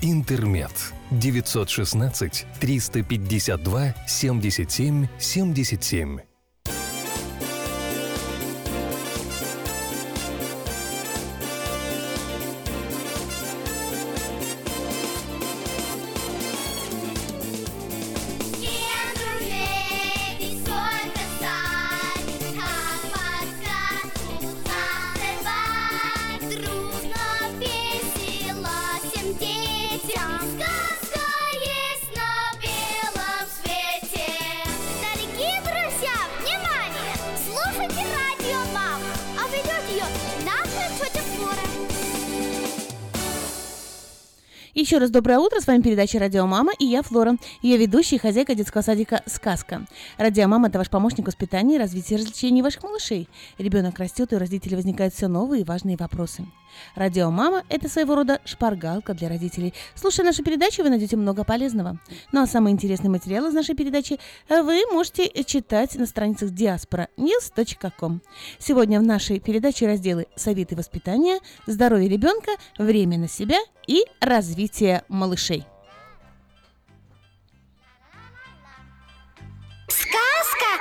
«Интермед». 916 352 77 77. Еще раз доброе утро, с вами передача «Радио Мама» и я, Флора, ее ведущая и хозяйка детского садика «Сказка». «Радио Мама» — это ваш помощник в воспитании и развитии развлечений ваших малышей. Ребенок растет, и у родителей возникают все новые и важные вопросы. «Радио Мама» — это своего рода шпаргалка для родителей. Слушая нашу передачу, вы найдете много полезного. Ну а самые интересные материалы из нашей передачи вы можете читать на страницах diasporanews.com. Сегодня в нашей передаче разделы «Советы воспитания», «Здоровье ребенка», «Время на себя» и «Развитие малышей».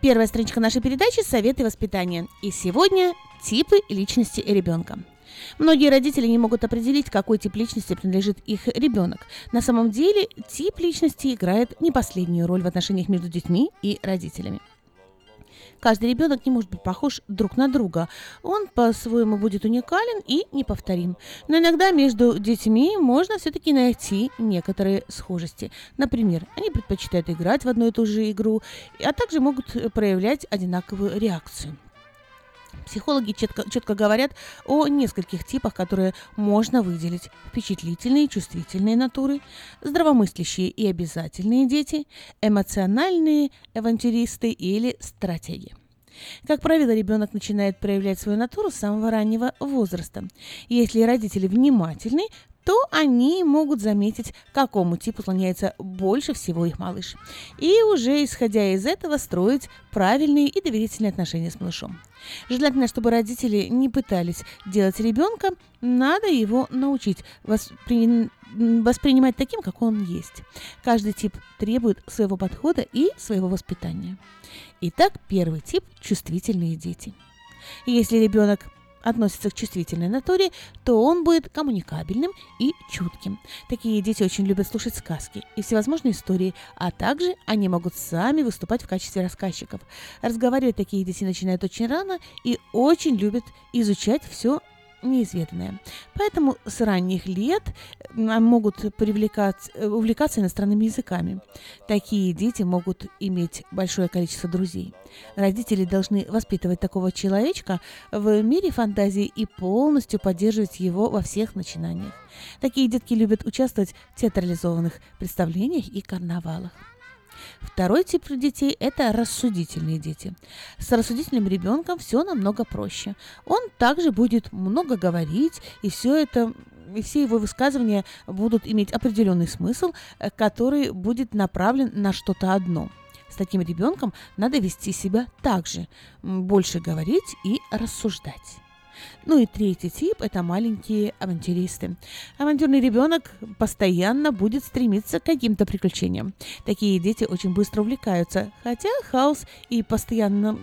Первая страничка нашей передачи – советы воспитания. И сегодня типы личности ребенка. Многие родители не могут определить, какой тип личности принадлежит их ребенок. На самом деле, тип личности играет не последнюю роль в отношениях между детьми и родителями. Каждый ребенок не может быть похож друг на друга. Он по-своему будет уникален и неповторим. Но иногда между детьми можно все-таки найти некоторые схожести. Например, они предпочитают играть в одну и ту же игру, а также могут проявлять одинаковую реакцию. Психологи четко, четко говорят о нескольких типах, которые можно выделить. Впечатлительные чувствительные натуры, здравомыслящие и обязательные дети, эмоциональные авантюристы или стратеги. Как правило, ребенок начинает проявлять свою натуру с самого раннего возраста. Если родители внимательны, то они могут заметить, какому типу склоняется больше всего их малыш. И уже исходя из этого строить правильные и доверительные отношения с малышом. Желательно, чтобы родители не пытались делать ребенка, надо его научить воспри... воспринимать таким, как он есть. Каждый тип требует своего подхода и своего воспитания. Итак, первый тип – чувствительные дети. Если ребенок относится к чувствительной натуре, то он будет коммуникабельным и чутким. Такие дети очень любят слушать сказки и всевозможные истории, а также они могут сами выступать в качестве рассказчиков. Разговаривать такие дети начинают очень рано и очень любят изучать все неизведанное. Поэтому с ранних лет м, могут привлекать, э, увлекаться иностранными языками. Такие дети могут иметь большое количество друзей. Родители должны воспитывать такого человечка в мире фантазии и полностью поддерживать его во всех начинаниях. Такие детки любят участвовать в театрализованных представлениях и карнавалах. Второй тип детей – это рассудительные дети. С рассудительным ребенком все намного проще. Он также будет много говорить, и все это и все его высказывания будут иметь определенный смысл, э, который будет направлен на что-то одно. С таким ребенком надо вести себя так же, больше говорить и рассуждать. Ну и третий тип – это маленькие авантюристы. Авантюрный ребенок постоянно будет стремиться к каким-то приключениям. Такие дети очень быстро увлекаются, хотя хаос и постоянно,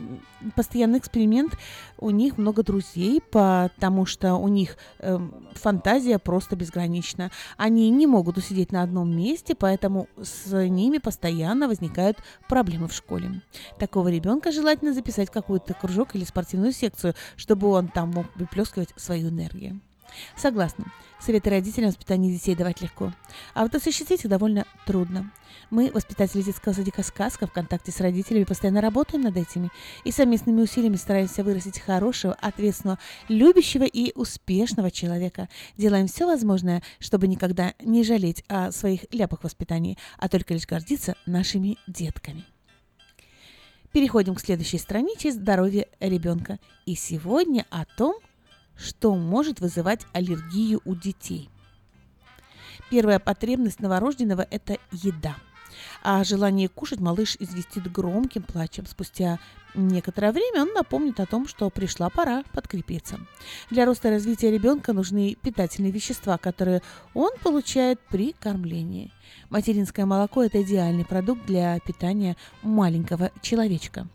постоянный эксперимент у них много друзей, потому что у них эм, фантазия просто безгранична. Они не могут усидеть на одном месте, поэтому с ними постоянно возникают проблемы в школе. Такого ребенка желательно записать в какой-то кружок или спортивную секцию, чтобы он там мог выплескивать свою энергию. Согласна. Советы родителям о воспитании детей давать легко. А вот осуществить их довольно трудно. Мы, воспитатели детского садика «Сказка», в контакте с родителями постоянно работаем над этими и совместными усилиями стараемся вырастить хорошего, ответственного, любящего и успешного человека. Делаем все возможное, чтобы никогда не жалеть о своих ляпах воспитании, а только лишь гордиться нашими детками. Переходим к следующей странице «Здоровье ребенка». И сегодня о том, что может вызывать аллергию у детей. Первая потребность новорожденного – это еда. А желание кушать малыш известит громким плачем. Спустя некоторое время он напомнит о том, что пришла пора подкрепиться. Для роста и развития ребенка нужны питательные вещества, которые он получает при кормлении. Материнское молоко – это идеальный продукт для питания маленького человечка.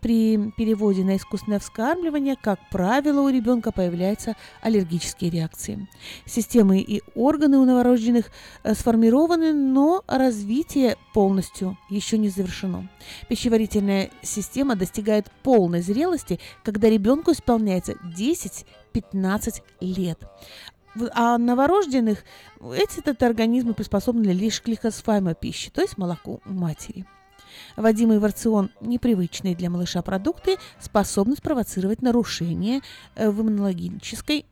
При переводе на искусственное вскармливание, как правило, у ребенка появляются аллергические реакции. Системы и органы у новорожденных э, сформированы, но развитие полностью еще не завершено. Пищеварительная система достигает полной зрелости, когда ребенку исполняется 10-15 лет. А новорожденных эти этот организмы приспособлены лишь к легкосваемой пище, то есть молоку матери. Вводимый в рацион непривычные для малыша продукты способны спровоцировать нарушение э, в иммунологической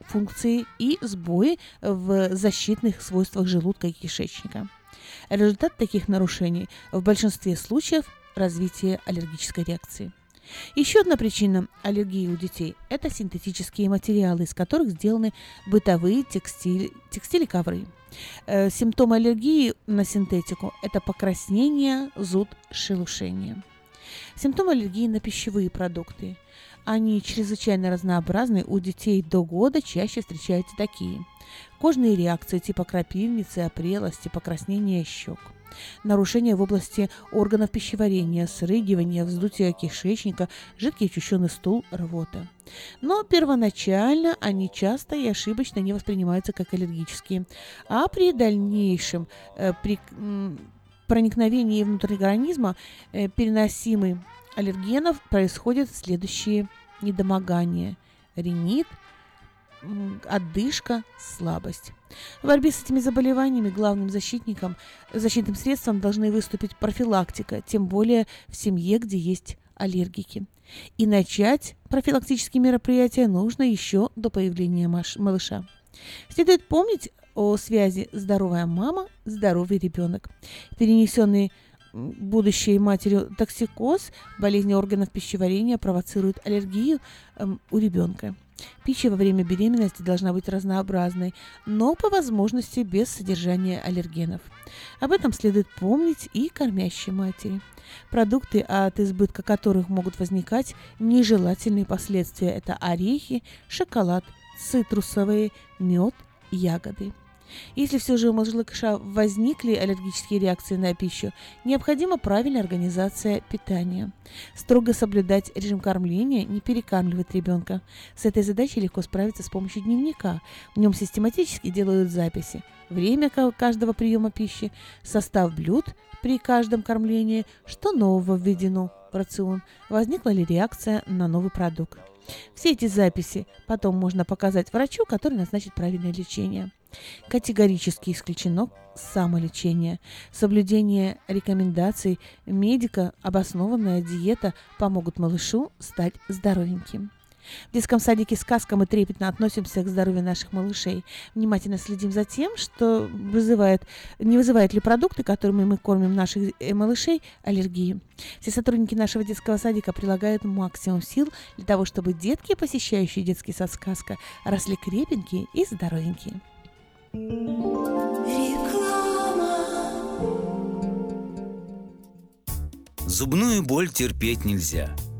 функции и сбои в защитных свойствах желудка и кишечника. Результат таких нарушений в большинстве случаев – развитие аллергической реакции. Еще одна причина аллергии у детей – это синтетические материалы, из которых сделаны бытовые текстили, текстили ковры. Э, симптомы аллергии на синтетику – это покраснение, зуд, шелушение. Симптомы аллергии на пищевые продукты. Они чрезвычайно разнообразны. У детей до года чаще встречаются такие. Кожные реакции типа крапивницы, опрелости, покраснения щек – нарушения в области органов пищеварения, срыгивания, вздутия кишечника, жидкий очищенный стул, рвота. Но первоначально они часто и ошибочно не воспринимаются как аллергические, а при дальнейшем э, при проникновении внутрь организма э, переносимый аллергенов происходят следующие недомогания. Ринит, отдышка, слабость. В борьбе с этими заболеваниями главным защитником, защитным средством должны выступить профилактика, тем более в семье, где есть аллергики. И начать профилактические мероприятия нужно еще до появления малыша. Следует помнить о связи здоровая мама, здоровый ребенок. Перенесенный будущей матерью токсикоз, болезни органов пищеварения провоцирует аллергию эм, у ребенка. Пища во время беременности должна быть разнообразной, но по возможности без содержания аллергенов. Об этом следует помнить и кормящей матери. Продукты, от избытка которых могут возникать нежелательные последствия, это орехи, шоколад, цитрусовые, мед, ягоды. Если все же у малыша возникли аллергические реакции на пищу, необходима правильная организация питания. Строго соблюдать режим кормления, не перекармливать ребенка. С этой задачей легко справиться с помощью дневника. В нем систематически делают записи. Время каждого приема пищи, состав блюд при каждом кормлении, что нового введено в рацион, возникла ли реакция на новый продукт. Все эти записи потом можно показать врачу, который назначит правильное лечение. Категорически исключено самолечение. Соблюдение рекомендаций медика, обоснованная диета помогут малышу стать здоровеньким. В детском садике «Сказка» мы трепетно относимся к здоровью наших малышей. Внимательно следим за тем, что вызывает, не вызывают ли продукты, которыми мы кормим наших э, малышей, аллергии. Все сотрудники нашего детского садика прилагают максимум сил для того, чтобы детки, посещающие детский сад «Сказка», росли крепенькие и здоровенькие. Зубную боль терпеть нельзя.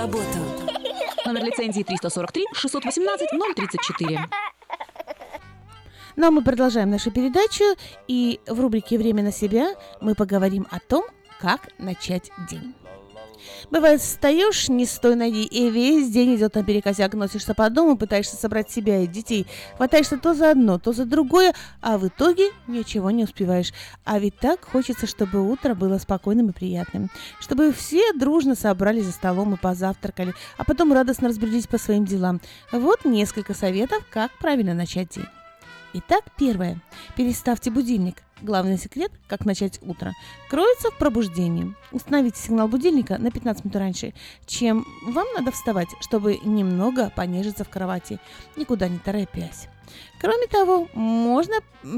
Заботу. Номер лицензии 343 618 034. Ну а мы продолжаем нашу передачу, и в рубрике «Время на себя» мы поговорим о том, как начать день. Бывает, встаешь не с той ноги, и весь день идет наперекосяк, носишься по дому, пытаешься собрать себя и детей, хватаешься то за одно, то за другое, а в итоге ничего не успеваешь. А ведь так хочется, чтобы утро было спокойным и приятным, чтобы все дружно собрались за столом и позавтракали, а потом радостно разбрелись по своим делам. Вот несколько советов, как правильно начать день. Итак, первое. Переставьте будильник. Главный секрет, как начать утро, кроется в пробуждении. Установите сигнал будильника на 15 минут раньше, чем вам надо вставать, чтобы немного понежиться в кровати, никуда не торопясь. Кроме того, можно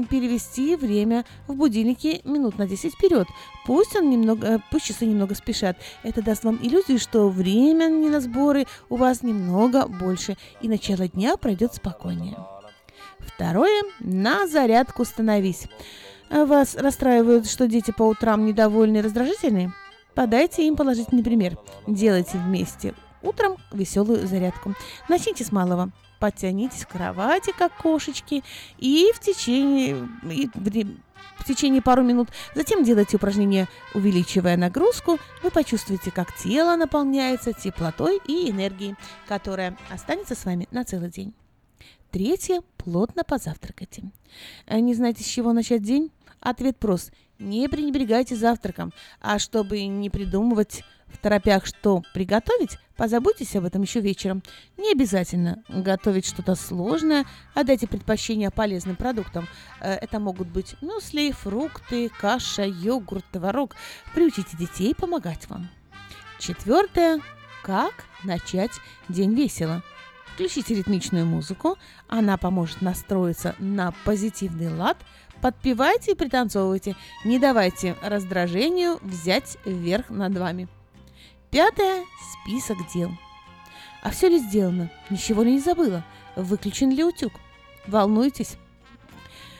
перевести время в будильнике минут на 10 вперед. Пусть, он немного, пусть часы немного спешат. Это даст вам иллюзию, что время не на сборы у вас немного больше, и начало дня пройдет спокойнее. Второе. На зарядку становись. Вас расстраивают, что дети по утрам недовольны и раздражительны? Подайте им положительный пример. Делайте вместе утром веселую зарядку. Начните с малого. Подтянитесь в кровати, как кошечки, и в течение, и в течение пару минут. Затем делайте упражнения, увеличивая нагрузку. Вы почувствуете, как тело наполняется теплотой и энергией, которая останется с вами на целый день. Третье – плотно позавтракайте. Не знаете, с чего начать день? Ответ прост. Не пренебрегайте завтраком, а чтобы не придумывать в торопях, что приготовить, позаботьтесь об этом еще вечером. Не обязательно готовить что-то сложное, отдайте предпочтение полезным продуктам. Это могут быть мюсли, фрукты, каша, йогурт, творог. Приучите детей помогать вам. Четвертое. Как начать день весело? Включите ритмичную музыку, она поможет настроиться на позитивный лад. Подпевайте и пританцовывайте. Не давайте раздражению взять вверх над вами. Пятое. Список дел. А все ли сделано? Ничего ли не забыла? Выключен ли утюг? Волнуетесь?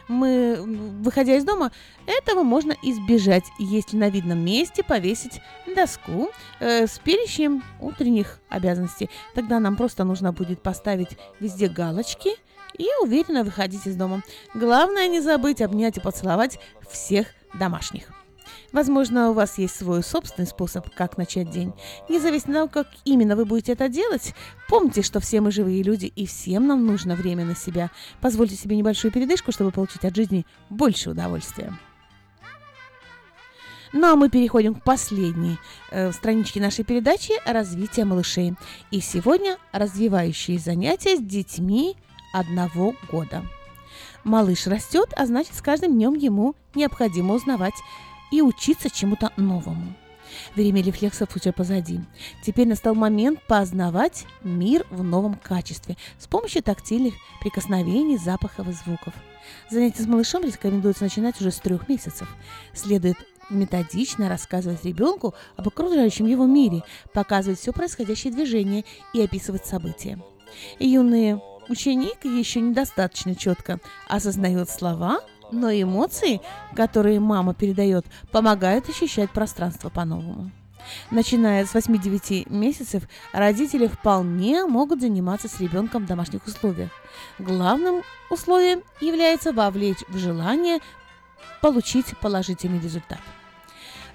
Мы, выходя из дома, этого можно избежать, если на видном месте повесить доску э, с перечнем утренних обязанностей. Тогда нам просто нужно будет поставить везде галочки и уверенно выходить из дома. Главное не забыть обнять и поцеловать всех домашних. Возможно, у вас есть свой собственный способ, как начать день. Независимо от того, как именно вы будете это делать, помните, что все мы живые люди, и всем нам нужно время на себя. Позвольте себе небольшую передышку, чтобы получить от жизни больше удовольствия. Ну а мы переходим к последней э, страничке нашей передачи «Развитие малышей». И сегодня развивающие занятия с детьми одного года. Малыш растет, а значит с каждым днем ему необходимо узнавать и учиться чему-то новому. Время рефлексов уже позади. Теперь настал момент познавать мир в новом качестве с помощью тактильных прикосновений, запахов и звуков. Занятия с малышом рекомендуется начинать уже с трех месяцев. Следует методично рассказывать ребенку об окружающем его мире, показывать все происходящее движение и описывать события. И юные ученик еще недостаточно четко осознает слова, но эмоции, которые мама передает, помогают ощущать пространство по-новому. Начиная с 8-9 месяцев, родители вполне могут заниматься с ребенком в домашних условиях. Главным условием является вовлечь в желание получить положительный результат.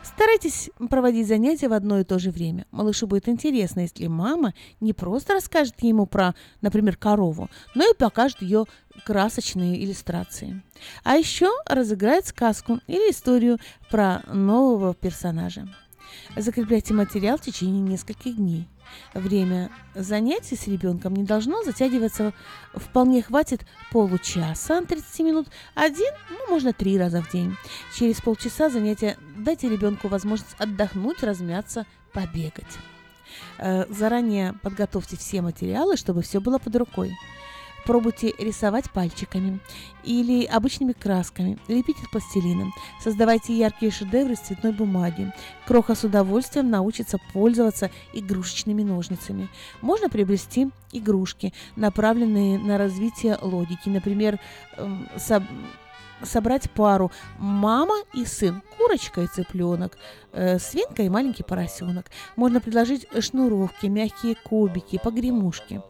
Старайтесь проводить занятия в одно и то же время. Малышу будет интересно, если мама не просто расскажет ему про, например, корову, но и покажет ее красочные иллюстрации. А еще разыграет сказку или историю про нового персонажа. Закрепляйте материал в течение нескольких дней. Время занятий с ребенком не должно затягиваться. Вполне хватит получаса, 30 минут, один, ну, можно три раза в день. Через полчаса занятия дайте ребенку возможность отдохнуть, размяться, побегать. Э, заранее подготовьте все материалы, чтобы все было под рукой. Пробуйте рисовать пальчиками или обычными красками, лепите пластилином, создавайте яркие шедевры из цветной бумаги. Кроха с удовольствием научится пользоваться игрушечными ножницами. Можно приобрести игрушки, направленные на развитие логики, например, эм, собрать пару мама и сын, курочка и цыпленок, э, свинка и маленький поросенок. Можно предложить шнуровки, мягкие кубики, погремушки.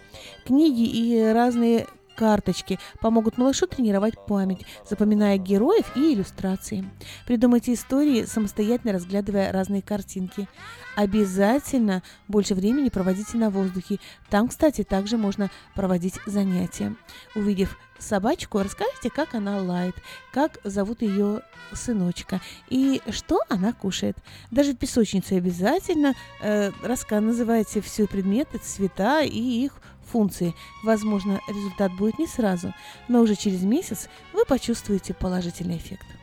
Книги и разные карточки помогут малышу тренировать память, запоминая героев и иллюстрации. Придумайте истории, самостоятельно разглядывая разные картинки. Обязательно больше времени проводите на воздухе. Там, кстати, также можно проводить занятия. Увидев собачку, расскажите, как она лает, как зовут ее сыночка и что она кушает. Даже в песочнице обязательно э, раска называйте все предметы, цвета и их функции. Возможно, результат будет не сразу, но уже через месяц вы почувствуете положительный эффект.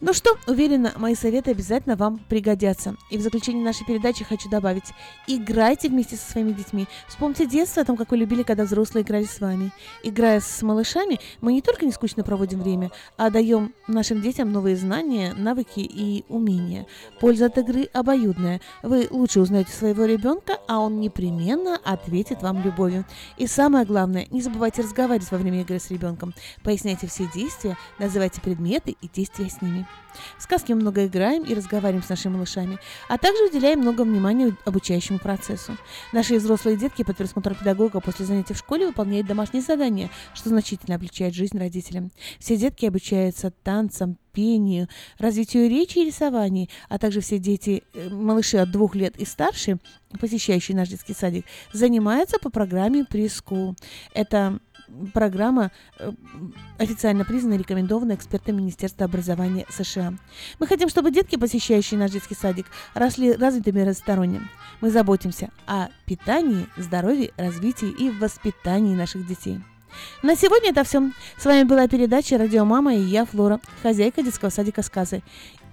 Ну что, уверена, мои советы обязательно вам пригодятся. И в заключение нашей передачи хочу добавить. Играйте вместе со своими детьми. Вспомните детство о том, как вы любили, когда взрослые играли с вами. Играя с малышами, мы не только не скучно проводим время, а даем нашим детям новые знания, навыки и умения. Польза от игры обоюдная. Вы лучше узнаете своего ребенка, а он непременно ответит вам любовью. И самое главное, не забывайте разговаривать во время игры с ребенком. Поясняйте все действия, называйте предметы и действия с ними. В сказке мы много играем и разговариваем с нашими малышами, а также уделяем много внимания обучающему процессу. Наши взрослые детки под присмотром педагога после занятий в школе выполняют домашние задания, что значительно облегчает жизнь родителям. Все детки обучаются танцам, пению, развитию речи и рисованию, а также все дети, э, малыши от двух лет и старше, посещающие наш детский садик, занимаются по программе Preschool. Это программа э, официально признана и рекомендована экспертами Министерства образования США. Мы хотим, чтобы детки, посещающие наш детский садик, росли развитыми разносторонне. Мы заботимся о питании, здоровье, развитии и воспитании наших детей. На сегодня это все. С вами была передача «Радио Мама» и я, Флора, хозяйка детского садика «Сказы».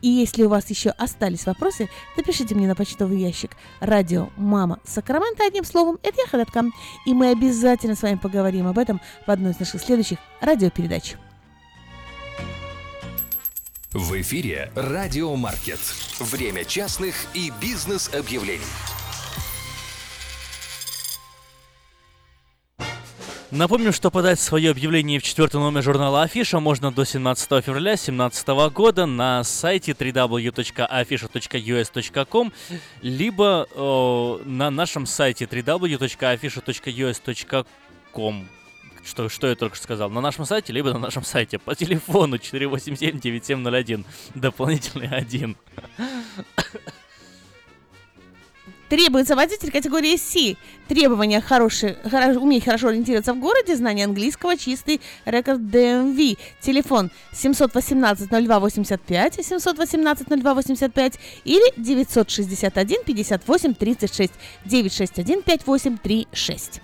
И если у вас еще остались вопросы, напишите мне на почтовый ящик «Радио Мама Сакраменто» одним словом, это я Ходоткам. И мы обязательно с вами поговорим об этом в одной из наших следующих радиопередач. В эфире «Радио Маркет». Время частных и бизнес-объявлений. Напомним, что подать свое объявление в четвертый номер журнала Афиша можно до 17 февраля 2017 года на сайте www.afisha.us.com либо э, на нашем сайте www.afisha.us.com что, что я только что сказал, на нашем сайте, либо на нашем сайте. По телефону 487-9701, дополнительный один. Требуется водитель категории C. Требования хорошие, хоро, уметь хорошо ориентироваться в городе, знание английского, чистый рекорд DMV. Телефон 718-02-85, 718-02-85 или 961-58-36, 961-5836.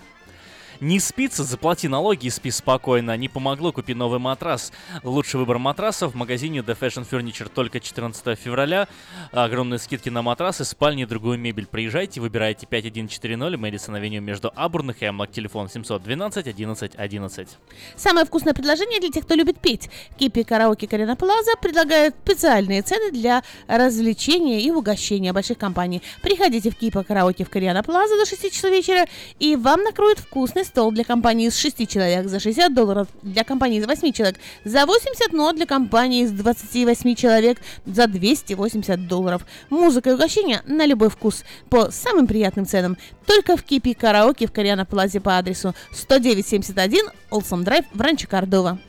Не спится, заплати налоги и спи спокойно. Не помогло, купи новый матрас. Лучший выбор матрасов в магазине The Fashion Furniture только 14 февраля. Огромные скидки на матрасы, спальни и другую мебель. Приезжайте, выбирайте 5140 Мэдисон Авеню между Абурн и Хемлок. Телефон 712 11 11. Самое вкусное предложение для тех, кто любит петь. Кипи Караоке Карина Плаза предлагают специальные цены для развлечения и угощения больших компаний. Приходите в Кипа Караоке в Кориана Плаза до 6 часов вечера, и вам накроют вкусный стол для компании из 6 человек за 60 долларов, для компании из 8 человек за 80, но для компании из 28 человек за 280 долларов. Музыка и угощения на любой вкус по самым приятным ценам. Только в Кипи Караоке в Кориана Плазе по адресу 10971 Олсом Драйв в Ранчо Кордова.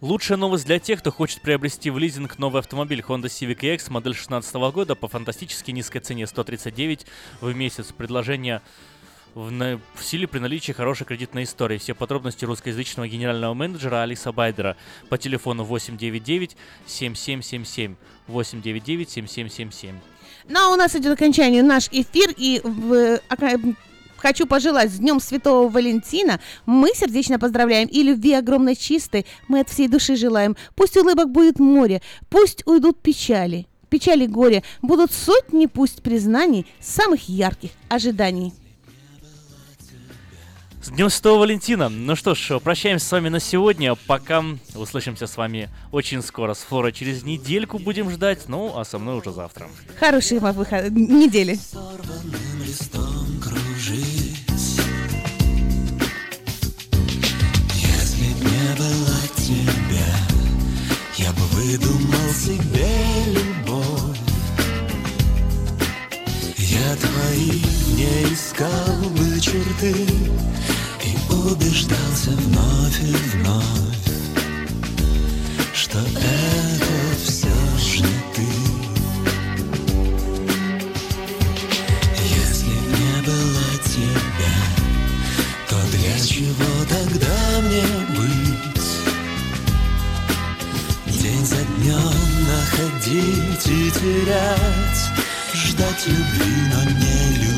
Лучшая новость для тех, кто хочет приобрести в лизинг новый автомобиль Honda Civic EX модель 2016 года по фантастически низкой цене 139 в месяц. Предложение в, на, в силе при наличии хорошей кредитной истории. Все подробности русскоязычного генерального менеджера Алиса Байдера по телефону 899 7777 899 7777. Ну а у нас идет окончание наш эфир, и в, хочу пожелать с Днем Святого Валентина. Мы сердечно поздравляем и любви огромной чистой. Мы от всей души желаем. Пусть улыбок будет море, пусть уйдут печали. Печали горе будут сотни пусть признаний самых ярких ожиданий. С Днем Святого Валентина. Ну что ж, прощаемся с вами на сегодня. Пока услышимся с вами очень скоро. С Флорой через недельку будем ждать. Ну, а со мной уже завтра. Хорошей вам выход... недели. листом кружить Если б не было тебя Я бы выдумал себе любовь Я твои не искал бы черты убеждался вновь и вновь Что это все же ты Если б не было тебя, то для чего тогда мне быть? День за днем находить и терять, ждать любви, но не любить.